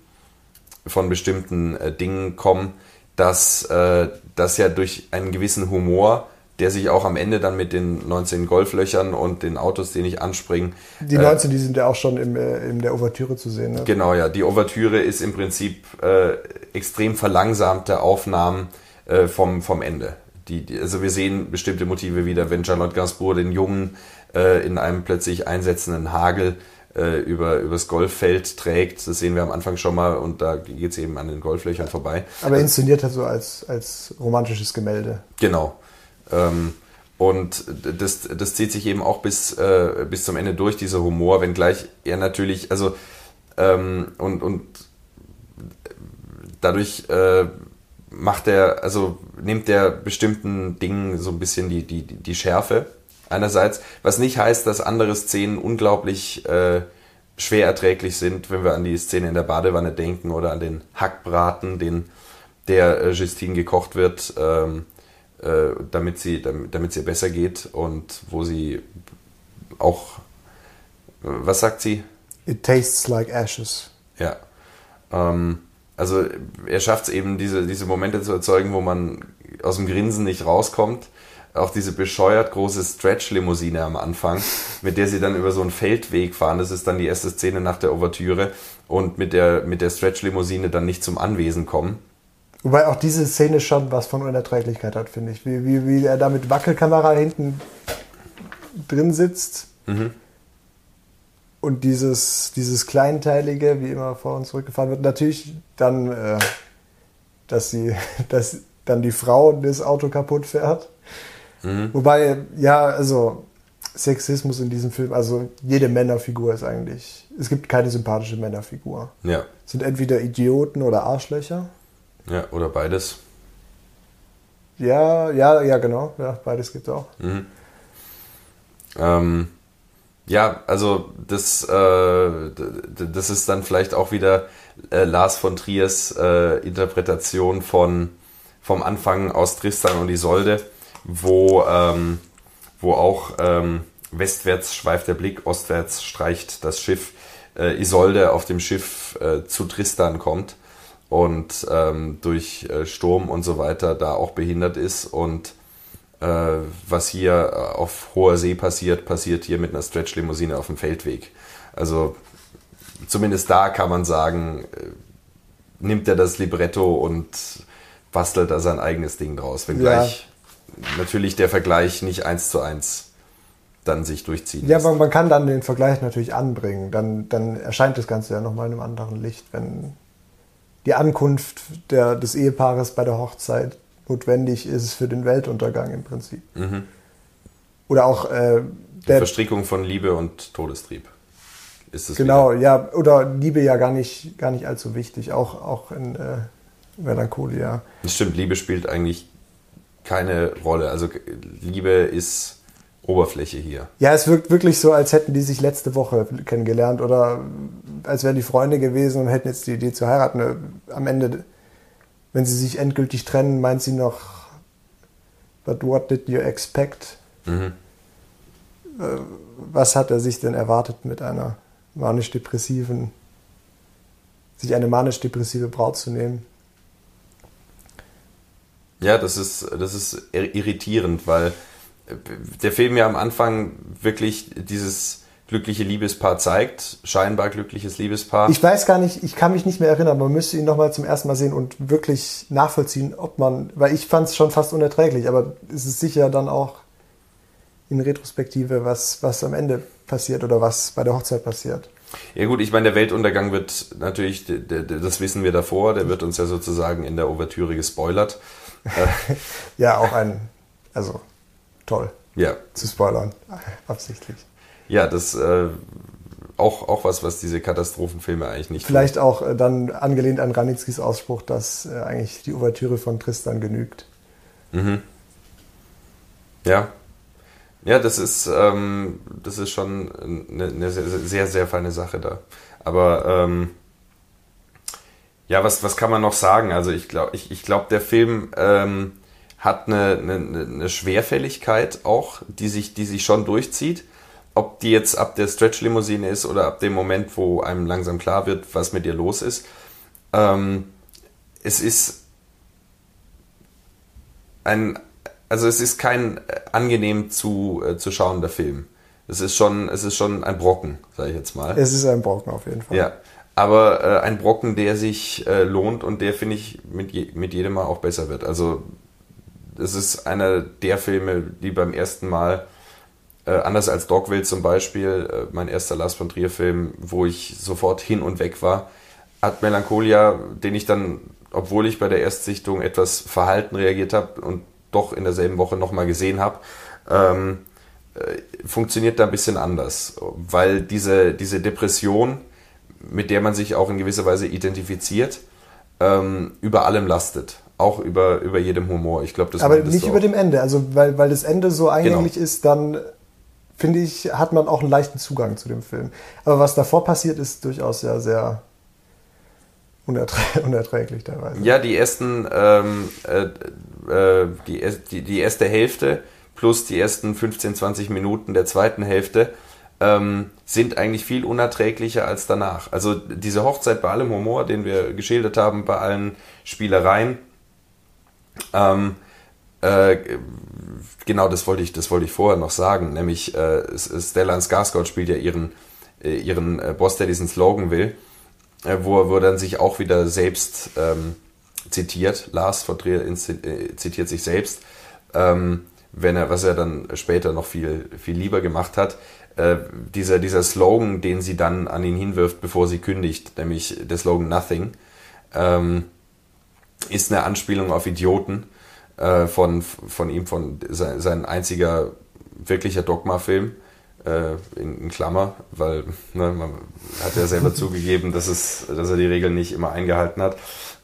von bestimmten äh, Dingen kommen, dass äh, das ja durch einen gewissen Humor der sich auch am Ende dann mit den 19 Golflöchern und den Autos, die nicht anspringen. Die 19, äh, die sind ja auch schon im, äh, in der Ouvertüre zu sehen. Ne? Genau, ja. Die Ouvertüre ist im Prinzip äh, extrem verlangsamte Aufnahmen äh, vom, vom Ende. Die, die, also wir sehen bestimmte Motive wieder, wenn Charlotte Gainsbourg den Jungen äh, in einem plötzlich einsetzenden Hagel äh, über übers Golffeld trägt. Das sehen wir am Anfang schon mal und da geht es eben an den Golflöchern vorbei. Aber inszeniert halt so als, als romantisches Gemälde. Genau. Ähm, und das, das zieht sich eben auch bis, äh, bis zum Ende durch, dieser Humor, wenngleich er natürlich, also ähm, und, und dadurch äh, macht er, also nimmt er bestimmten Dingen so ein bisschen die, die, die Schärfe einerseits, was nicht heißt, dass andere Szenen unglaublich äh, schwer erträglich sind, wenn wir an die Szene in der Badewanne denken oder an den Hackbraten, den der äh, Justine gekocht wird. Ähm, äh, damit, sie, damit, damit es ihr besser geht und wo sie auch, was sagt sie? It tastes like ashes. Ja. Ähm, also er schafft es eben, diese, diese Momente zu erzeugen, wo man aus dem Grinsen nicht rauskommt. Auch diese bescheuert große Stretch-Limousine am Anfang, mit der sie dann über so einen Feldweg fahren. Das ist dann die erste Szene nach der Ouvertüre. Und mit der, mit der Stretch-Limousine dann nicht zum Anwesen kommen. Wobei auch diese Szene schon was von Unerträglichkeit hat, finde ich. Wie, wie, wie er da mit Wackelkamera hinten drin sitzt. Mhm. Und dieses, dieses Kleinteilige, wie immer vor und zurückgefahren wird. Natürlich dann, äh, dass, sie, dass dann die Frau das Auto kaputt fährt. Mhm. Wobei, ja, also Sexismus in diesem Film, also jede Männerfigur ist eigentlich, es gibt keine sympathische Männerfigur. Ja. Sind entweder Idioten oder Arschlöcher. Ja, oder beides. Ja, ja, ja, genau. Ja, beides gibt es auch. Mhm. Ähm, ja, also das, äh, das ist dann vielleicht auch wieder äh, Lars von Triers äh, Interpretation von vom Anfang aus Tristan und Isolde, wo, ähm, wo auch ähm, westwärts schweift der Blick, ostwärts streicht das Schiff. Äh, Isolde auf dem Schiff äh, zu Tristan kommt und ähm, durch äh, Sturm und so weiter da auch behindert ist. Und was hier äh, auf hoher See passiert, passiert hier mit einer Stretch-Limousine auf dem Feldweg. Also zumindest da kann man sagen, äh, nimmt er das Libretto und bastelt da sein eigenes Ding draus. Wenngleich ja. natürlich der Vergleich nicht eins zu eins dann sich durchziehen Ja, man, man kann dann den Vergleich natürlich anbringen. Dann, dann erscheint das Ganze ja nochmal in einem anderen Licht, wenn die Ankunft der, des Ehepaares bei der Hochzeit notwendig ist für den Weltuntergang im Prinzip. Mhm. Oder auch äh, der Verstrickung von Liebe und Todestrieb. Ist es genau, wieder. ja, oder Liebe ja gar nicht, gar nicht allzu wichtig, auch, auch in äh, Melancholia. Das stimmt, Liebe spielt eigentlich keine Rolle. Also Liebe ist Oberfläche hier. Ja, es wirkt wirklich so, als hätten die sich letzte Woche kennengelernt oder als wären die Freunde gewesen und hätten jetzt die Idee zu heiraten. Am Ende, wenn sie sich endgültig trennen, meint sie noch, but what did you expect? Mhm. Äh, was hat er sich denn erwartet mit einer manisch-depressiven, sich eine manisch-depressive Braut zu nehmen? Ja, das ist, das ist irritierend, weil der Film ja am Anfang wirklich dieses glückliche Liebespaar zeigt, scheinbar glückliches Liebespaar. Ich weiß gar nicht, ich kann mich nicht mehr erinnern, man müsste ihn nochmal zum ersten Mal sehen und wirklich nachvollziehen, ob man, weil ich fand es schon fast unerträglich, aber es ist sicher dann auch in Retrospektive, was, was am Ende passiert oder was bei der Hochzeit passiert. Ja gut, ich meine, der Weltuntergang wird natürlich, das wissen wir davor, der wird uns ja sozusagen in der Ouvertüre gespoilert. ja, auch ein, also toll. Ja. Zu spoilern, absichtlich. Ja, das äh, auch, auch was, was diese Katastrophenfilme eigentlich nicht. Vielleicht tun. auch äh, dann angelehnt an Ranitzkis Ausspruch, dass äh, eigentlich die Ouvertüre von Tristan genügt. Mhm. Ja. Ja, das ist, ähm, das ist schon eine, eine sehr, sehr, sehr feine Sache da. Aber ähm, ja, was, was kann man noch sagen? Also ich glaube, ich, ich glaube, der Film ähm, hat eine, eine, eine Schwerfälligkeit auch, die sich, die sich schon durchzieht. Ob die jetzt ab der Stretch-Limousine ist oder ab dem Moment, wo einem langsam klar wird, was mit ihr los ist. Ähm, es ist ein, also es ist kein angenehm zu, äh, zu schauender Film. Es ist schon, es ist schon ein Brocken, sage ich jetzt mal. Es ist ein Brocken auf jeden Fall. Ja, aber äh, ein Brocken, der sich äh, lohnt und der finde ich mit, je, mit jedem Mal auch besser wird. Also es ist einer der Filme, die beim ersten Mal, äh, anders als Dogville zum Beispiel, äh, mein erster Lars von Trier-Film, wo ich sofort hin und weg war, hat Melancholia, den ich dann, obwohl ich bei der Erstsichtung etwas verhalten reagiert habe und doch in derselben Woche nochmal gesehen habe, ähm, äh, funktioniert da ein bisschen anders, weil diese, diese Depression, mit der man sich auch in gewisser Weise identifiziert, ähm, über allem lastet auch über, über jedem Humor. Ich glaube, das Aber nicht über dem Ende. Also, weil, weil das Ende so eingänglich genau. ist, dann finde ich, hat man auch einen leichten Zugang zu dem Film. Aber was davor passiert, ist durchaus ja sehr unerträ unerträglich teilweise. Ja, die ersten, ähm, äh, äh, die, die, die erste Hälfte plus die ersten 15, 20 Minuten der zweiten Hälfte ähm, sind eigentlich viel unerträglicher als danach. Also diese Hochzeit bei allem Humor, den wir geschildert haben, bei allen Spielereien, ähm, äh, genau, das wollte ich, das wollte ich vorher noch sagen, nämlich äh, Stellan Skarsgård spielt ja ihren, äh, ihren äh, Boss, der diesen Slogan will, wo, er, wo dann sich auch wieder selbst ähm, zitiert. Lars von Trier zitiert sich selbst, ähm, wenn er, was er dann später noch viel, viel lieber gemacht hat. Äh, dieser, dieser Slogan, den sie dann an ihn hinwirft, bevor sie kündigt, nämlich der Slogan Nothing. Ähm, ist eine Anspielung auf Idioten äh, von, von ihm, von sein, sein einziger wirklicher Dogma-Film. Äh, in, in, Klammer, weil ne, man hat ja selber zugegeben, dass, es, dass er die Regeln nicht immer eingehalten hat.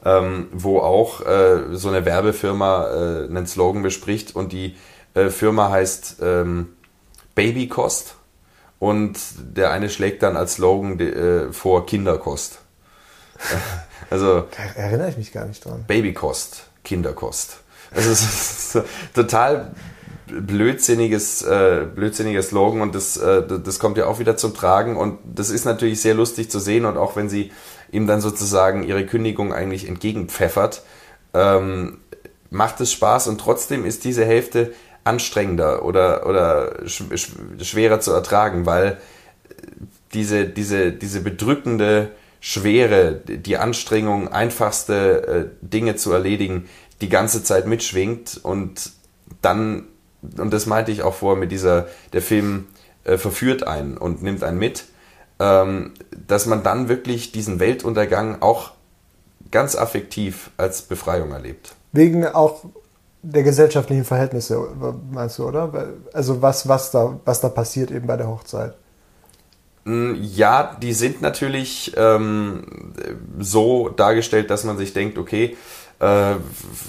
Ähm, wo auch äh, so eine Werbefirma äh, einen Slogan bespricht und die äh, Firma heißt ähm, Babykost und der eine schlägt dann als Slogan de, äh, vor Kinderkost. Also da erinnere ich mich gar nicht dran. Babykost, Kinderkost. Also es ist total blödsinniges, äh, blödsinniger Slogan und das, äh, das kommt ja auch wieder zum Tragen und das ist natürlich sehr lustig zu sehen und auch wenn sie ihm dann sozusagen ihre Kündigung eigentlich entgegenpfeffert, ähm, macht es Spaß und trotzdem ist diese Hälfte anstrengender oder, oder sch schwerer zu ertragen, weil diese, diese, diese bedrückende Schwere, die Anstrengung, einfachste äh, Dinge zu erledigen, die ganze Zeit mitschwingt und dann, und das meinte ich auch vor mit dieser, der Film äh, verführt einen und nimmt einen mit, ähm, dass man dann wirklich diesen Weltuntergang auch ganz affektiv als Befreiung erlebt. Wegen auch der gesellschaftlichen Verhältnisse, meinst du, oder? Also was, was, da, was da passiert eben bei der Hochzeit. Mm, ja, die sind natürlich ähm, so dargestellt, dass man sich denkt, okay, äh,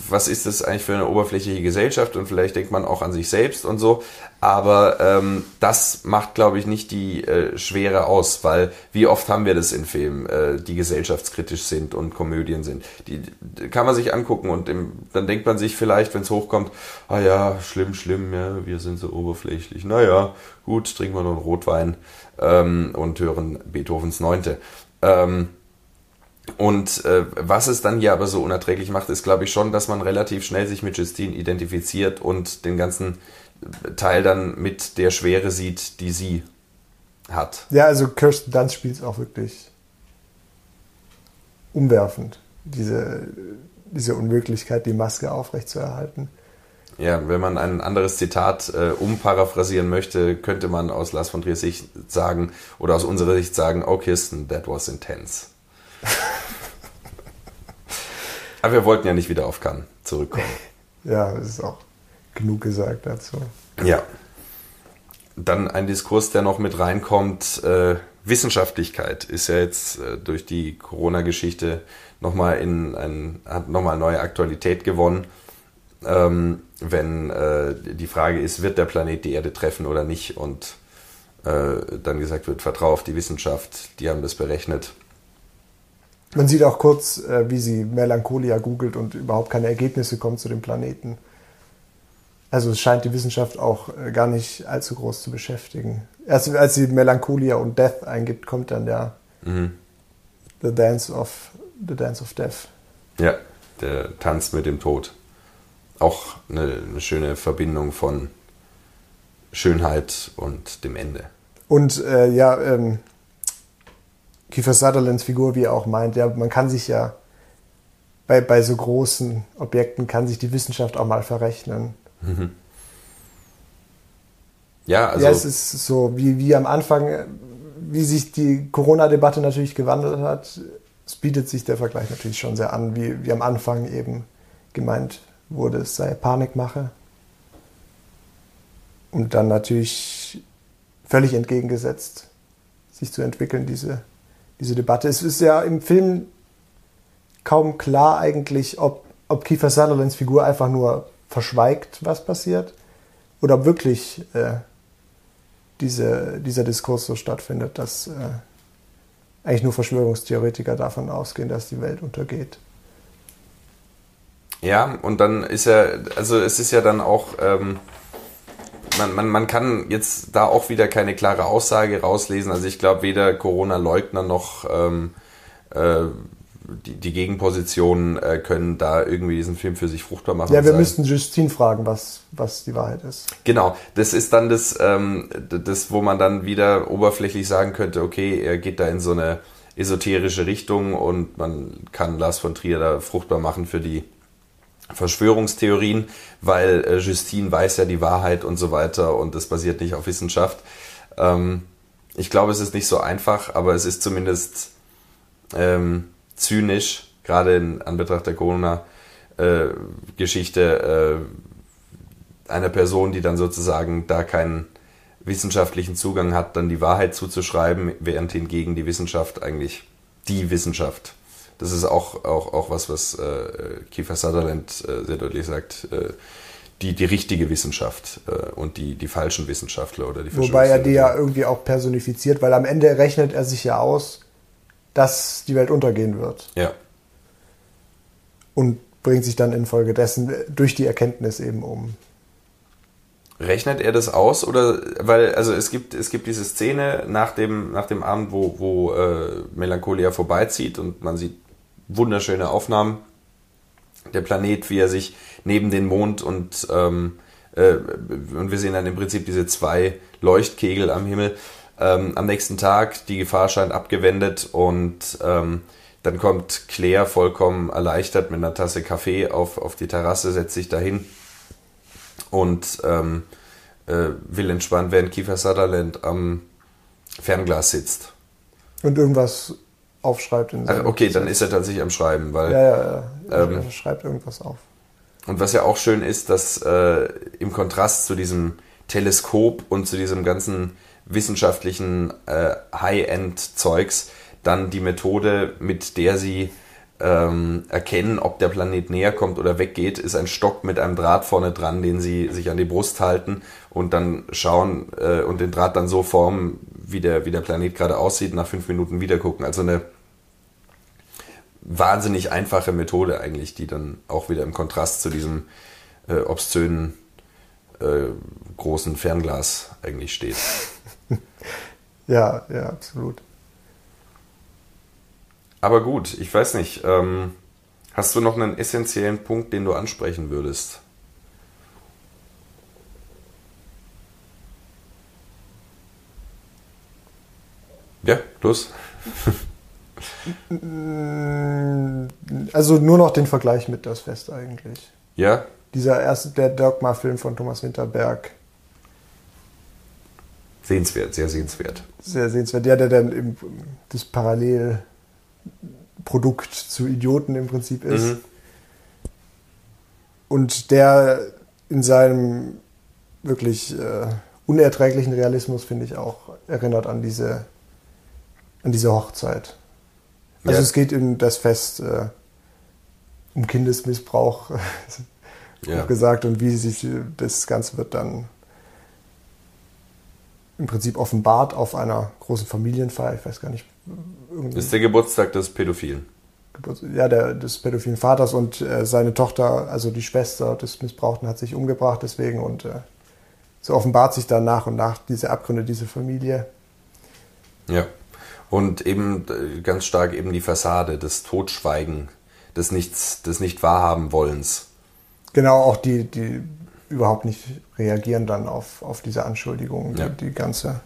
was ist das eigentlich für eine oberflächliche Gesellschaft und vielleicht denkt man auch an sich selbst und so. Aber ähm, das macht, glaube ich, nicht die äh, Schwere aus, weil wie oft haben wir das in Filmen, äh, die gesellschaftskritisch sind und Komödien sind. Die, die kann man sich angucken und im, dann denkt man sich vielleicht, wenn es hochkommt, ah ja, schlimm, schlimm, ja, wir sind so oberflächlich. Naja, gut, trinken wir noch einen Rotwein ähm, und hören Beethovens Neunte. Ähm, und äh, was es dann hier aber so unerträglich macht, ist, glaube ich, schon, dass man relativ schnell sich mit Justine identifiziert und den ganzen Teil dann mit der Schwere sieht, die sie hat. Ja, also Kirsten Dunst spielt es auch wirklich umwerfend, diese, diese Unmöglichkeit, die Maske aufrechtzuerhalten. Ja, wenn man ein anderes Zitat äh, umparaphrasieren möchte, könnte man aus Lars von Trier Sicht sagen oder aus unserer Sicht sagen, oh Kirsten, that was intense. Aber wir wollten ja nicht wieder auf Cannes zurückkommen. Ja, das ist auch genug gesagt dazu. Ja. Dann ein Diskurs, der noch mit reinkommt. Äh, Wissenschaftlichkeit ist ja jetzt äh, durch die Corona-Geschichte nochmal in ein, hat nochmal neue Aktualität gewonnen. Ähm, wenn äh, die Frage ist, wird der Planet die Erde treffen oder nicht? Und äh, dann gesagt wird, vertraue auf die Wissenschaft, die haben das berechnet. Man sieht auch kurz, äh, wie sie Melancholia googelt und überhaupt keine Ergebnisse kommen zu dem Planeten. Also es scheint die Wissenschaft auch äh, gar nicht allzu groß zu beschäftigen. Erst als sie Melancholia und Death eingibt, kommt dann der mhm. The Dance of The Dance of Death. Ja, der Tanz mit dem Tod. Auch eine, eine schöne Verbindung von Schönheit und dem Ende. Und äh, ja, ähm, Kiefer Sutherlands Figur, wie er auch meint, ja, man kann sich ja bei, bei so großen Objekten kann sich die Wissenschaft auch mal verrechnen. Mhm. Ja, also. Ja, es ist so, wie, wie am Anfang, wie sich die Corona-Debatte natürlich gewandelt hat, es bietet sich der Vergleich natürlich schon sehr an, wie, wie am Anfang eben gemeint wurde, es sei Panikmache. Und dann natürlich völlig entgegengesetzt sich zu entwickeln, diese, diese Debatte. Es ist ja im Film kaum klar eigentlich, ob, ob Kiefer Sutherlands Figur einfach nur verschweigt, was passiert, oder wirklich äh, diese, dieser Diskurs so stattfindet, dass äh, eigentlich nur Verschwörungstheoretiker davon ausgehen, dass die Welt untergeht. Ja, und dann ist ja, also es ist ja dann auch, ähm, man, man, man kann jetzt da auch wieder keine klare Aussage rauslesen. Also ich glaube, weder Corona-Leugner noch ähm, äh, die, die Gegenpositionen äh, können da irgendwie diesen Film für sich fruchtbar machen. Ja, wir müssten Justine fragen, was, was die Wahrheit ist. Genau, das ist dann das, ähm, das, wo man dann wieder oberflächlich sagen könnte, okay, er geht da in so eine esoterische Richtung und man kann Lars von Trier da fruchtbar machen für die Verschwörungstheorien, weil äh, Justine weiß ja die Wahrheit und so weiter und das basiert nicht auf Wissenschaft. Ähm, ich glaube, es ist nicht so einfach, aber es ist zumindest ähm, zynisch, gerade in Anbetracht der Corona-Geschichte, äh, einer Person, die dann sozusagen da keinen wissenschaftlichen Zugang hat, dann die Wahrheit zuzuschreiben, während hingegen die Wissenschaft eigentlich die Wissenschaft. Das ist auch, auch, auch was, was äh, Kiefer Sutherland äh, sehr deutlich sagt. Äh, die, die richtige Wissenschaft äh, und die, die falschen Wissenschaftler oder die Wobei er die ja irgendwie auch personifiziert, weil am Ende rechnet er sich ja aus, dass die Welt untergehen wird. Ja. Und bringt sich dann infolgedessen durch die Erkenntnis eben um. Rechnet er das aus oder weil also es gibt es gibt diese Szene nach dem nach dem Abend wo wo äh, Melancholia vorbeizieht und man sieht wunderschöne Aufnahmen der Planet wie er sich neben den Mond und ähm, äh, und wir sehen dann im Prinzip diese zwei Leuchtkegel am Himmel ähm, am nächsten Tag, die Gefahr scheint abgewendet und ähm, dann kommt Claire vollkommen erleichtert mit einer Tasse Kaffee auf, auf die Terrasse, setzt sich dahin und ähm, äh, will entspannt, während Kiefer Sutherland am Fernglas sitzt. Und irgendwas aufschreibt. In also okay, dann ist er tatsächlich am Schreiben, weil. Ja, ja, ja. Ähm, er schreibt irgendwas auf. Und was ja auch schön ist, dass äh, im Kontrast zu diesem Teleskop und zu diesem ganzen wissenschaftlichen äh, High-End-Zeugs dann die Methode, mit der sie ähm, erkennen, ob der Planet näher kommt oder weggeht, ist ein Stock mit einem Draht vorne dran, den sie sich an die Brust halten und dann schauen äh, und den Draht dann so formen, wie der, wie der Planet gerade aussieht, nach fünf Minuten wieder gucken. Also eine wahnsinnig einfache Methode eigentlich, die dann auch wieder im Kontrast zu diesem äh, obszönen äh, großen Fernglas eigentlich steht. ja, ja, absolut. Aber gut, ich weiß nicht. Ähm, hast du noch einen essentiellen Punkt, den du ansprechen würdest? Ja, los. Also nur noch den Vergleich mit das Fest eigentlich. Ja. Dieser erste, der Dogma-Film von Thomas Winterberg. Sehenswert, sehr sehenswert. Sehr sehenswert. Ja, der dann eben das Parallelprodukt zu Idioten im Prinzip ist. Mhm. Und der in seinem wirklich äh, unerträglichen Realismus, finde ich, auch erinnert an diese an dieser Hochzeit. Also ja. es geht in das Fest äh, um Kindesmissbrauch, ja. gesagt, und wie sich das Ganze wird dann im Prinzip offenbart auf einer großen Familienfeier. Ich weiß gar nicht. Ist der Geburtstag des Pädophilen? Ja, der, des pädophilen Vaters und äh, seine Tochter, also die Schwester des Missbrauchten, hat sich umgebracht deswegen und äh, so offenbart sich dann nach und nach diese Abgründe dieser Familie. Ja. Und eben äh, ganz stark eben die Fassade, das Totschweigen, des Nichts, des Nicht-Wahrhaben-Wollens. Genau, auch die, die überhaupt nicht reagieren dann auf, auf diese Anschuldigungen, ja. die, die, ganze,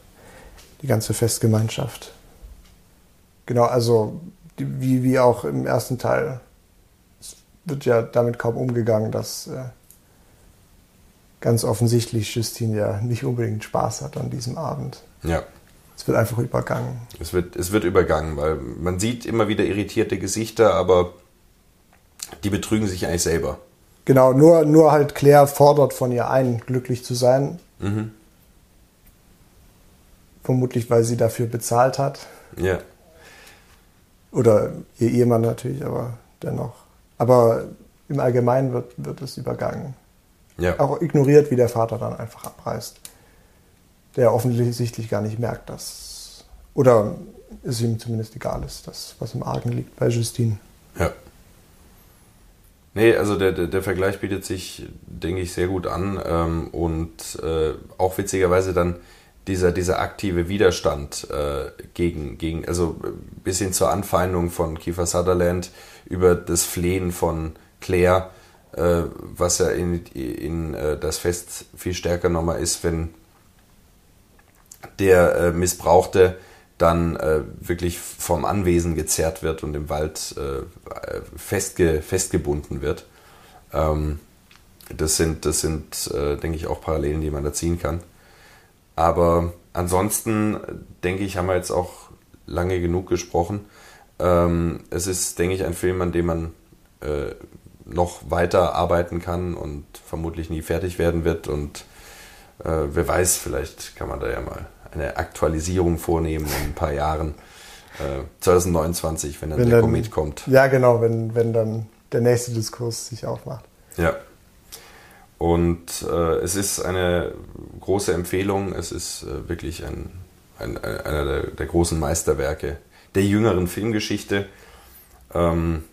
die ganze Festgemeinschaft. Genau, also die, wie, wie auch im ersten Teil. Es wird ja damit kaum umgegangen, dass äh, ganz offensichtlich Justine ja nicht unbedingt Spaß hat an diesem Abend. Ja. Es wird einfach übergangen. Es wird, es wird übergangen, weil man sieht immer wieder irritierte Gesichter, aber die betrügen sich eigentlich selber. Genau, nur, nur halt Claire fordert von ihr ein, glücklich zu sein. Mhm. Vermutlich, weil sie dafür bezahlt hat. Ja. Oder ihr Ehemann natürlich, aber dennoch. Aber im Allgemeinen wird, wird es übergangen. Ja. Auch ignoriert, wie der Vater dann einfach abreißt der offensichtlich gar nicht merkt, dass, oder es ihm zumindest egal ist, dass was im Argen liegt bei Justine. Ja. Nee, also der, der, Vergleich bietet sich, denke ich, sehr gut an ähm, und äh, auch witzigerweise dann dieser, dieser aktive Widerstand äh, gegen, gegen, also bis hin zur Anfeindung von Kiefer Sutherland über das Flehen von Claire, äh, was ja in, in das Fest viel stärker nochmal ist, wenn der äh, Missbrauchte dann äh, wirklich vom Anwesen gezerrt wird und im Wald äh, festge festgebunden wird. Ähm, das sind, das sind äh, denke ich, auch Parallelen, die man da ziehen kann. Aber ansonsten, denke ich, haben wir jetzt auch lange genug gesprochen. Ähm, es ist, denke ich, ein Film, an dem man äh, noch weiter arbeiten kann und vermutlich nie fertig werden wird. Und äh, wer weiß, vielleicht kann man da ja mal eine Aktualisierung vornehmen in ein paar Jahren. Äh, 2029, wenn dann wenn der dann, Komet kommt. Ja, genau, wenn, wenn dann der nächste Diskurs sich aufmacht. Ja. Und äh, es ist eine große Empfehlung. Es ist äh, wirklich ein, ein, einer der, der, großen Meisterwerke der jüngeren Filmgeschichte. Ähm,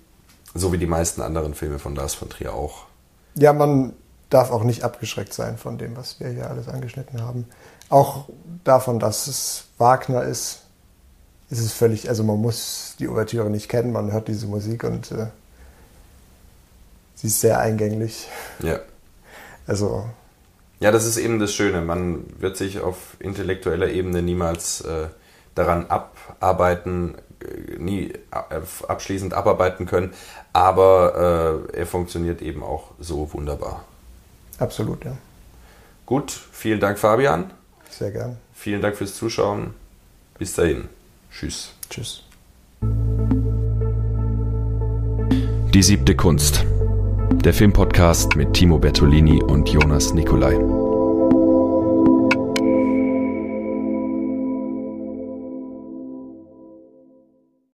so wie die meisten anderen Filme von Lars von Trier auch. Ja, man darf auch nicht abgeschreckt sein von dem, was wir hier alles angeschnitten haben auch davon, dass es Wagner ist, ist es völlig, also man muss die Ouvertüre nicht kennen, man hört diese Musik und äh, sie ist sehr eingänglich. Ja. Also. Ja, das ist eben das Schöne. Man wird sich auf intellektueller Ebene niemals äh, daran abarbeiten, äh, nie äh, abschließend abarbeiten können, aber äh, er funktioniert eben auch so wunderbar. Absolut, ja. Gut, vielen Dank, Fabian. Sehr gern. Vielen Dank fürs Zuschauen. Bis dahin. Tschüss. Tschüss. Die siebte Kunst. Der Filmpodcast mit Timo Bertolini und Jonas Nicolai.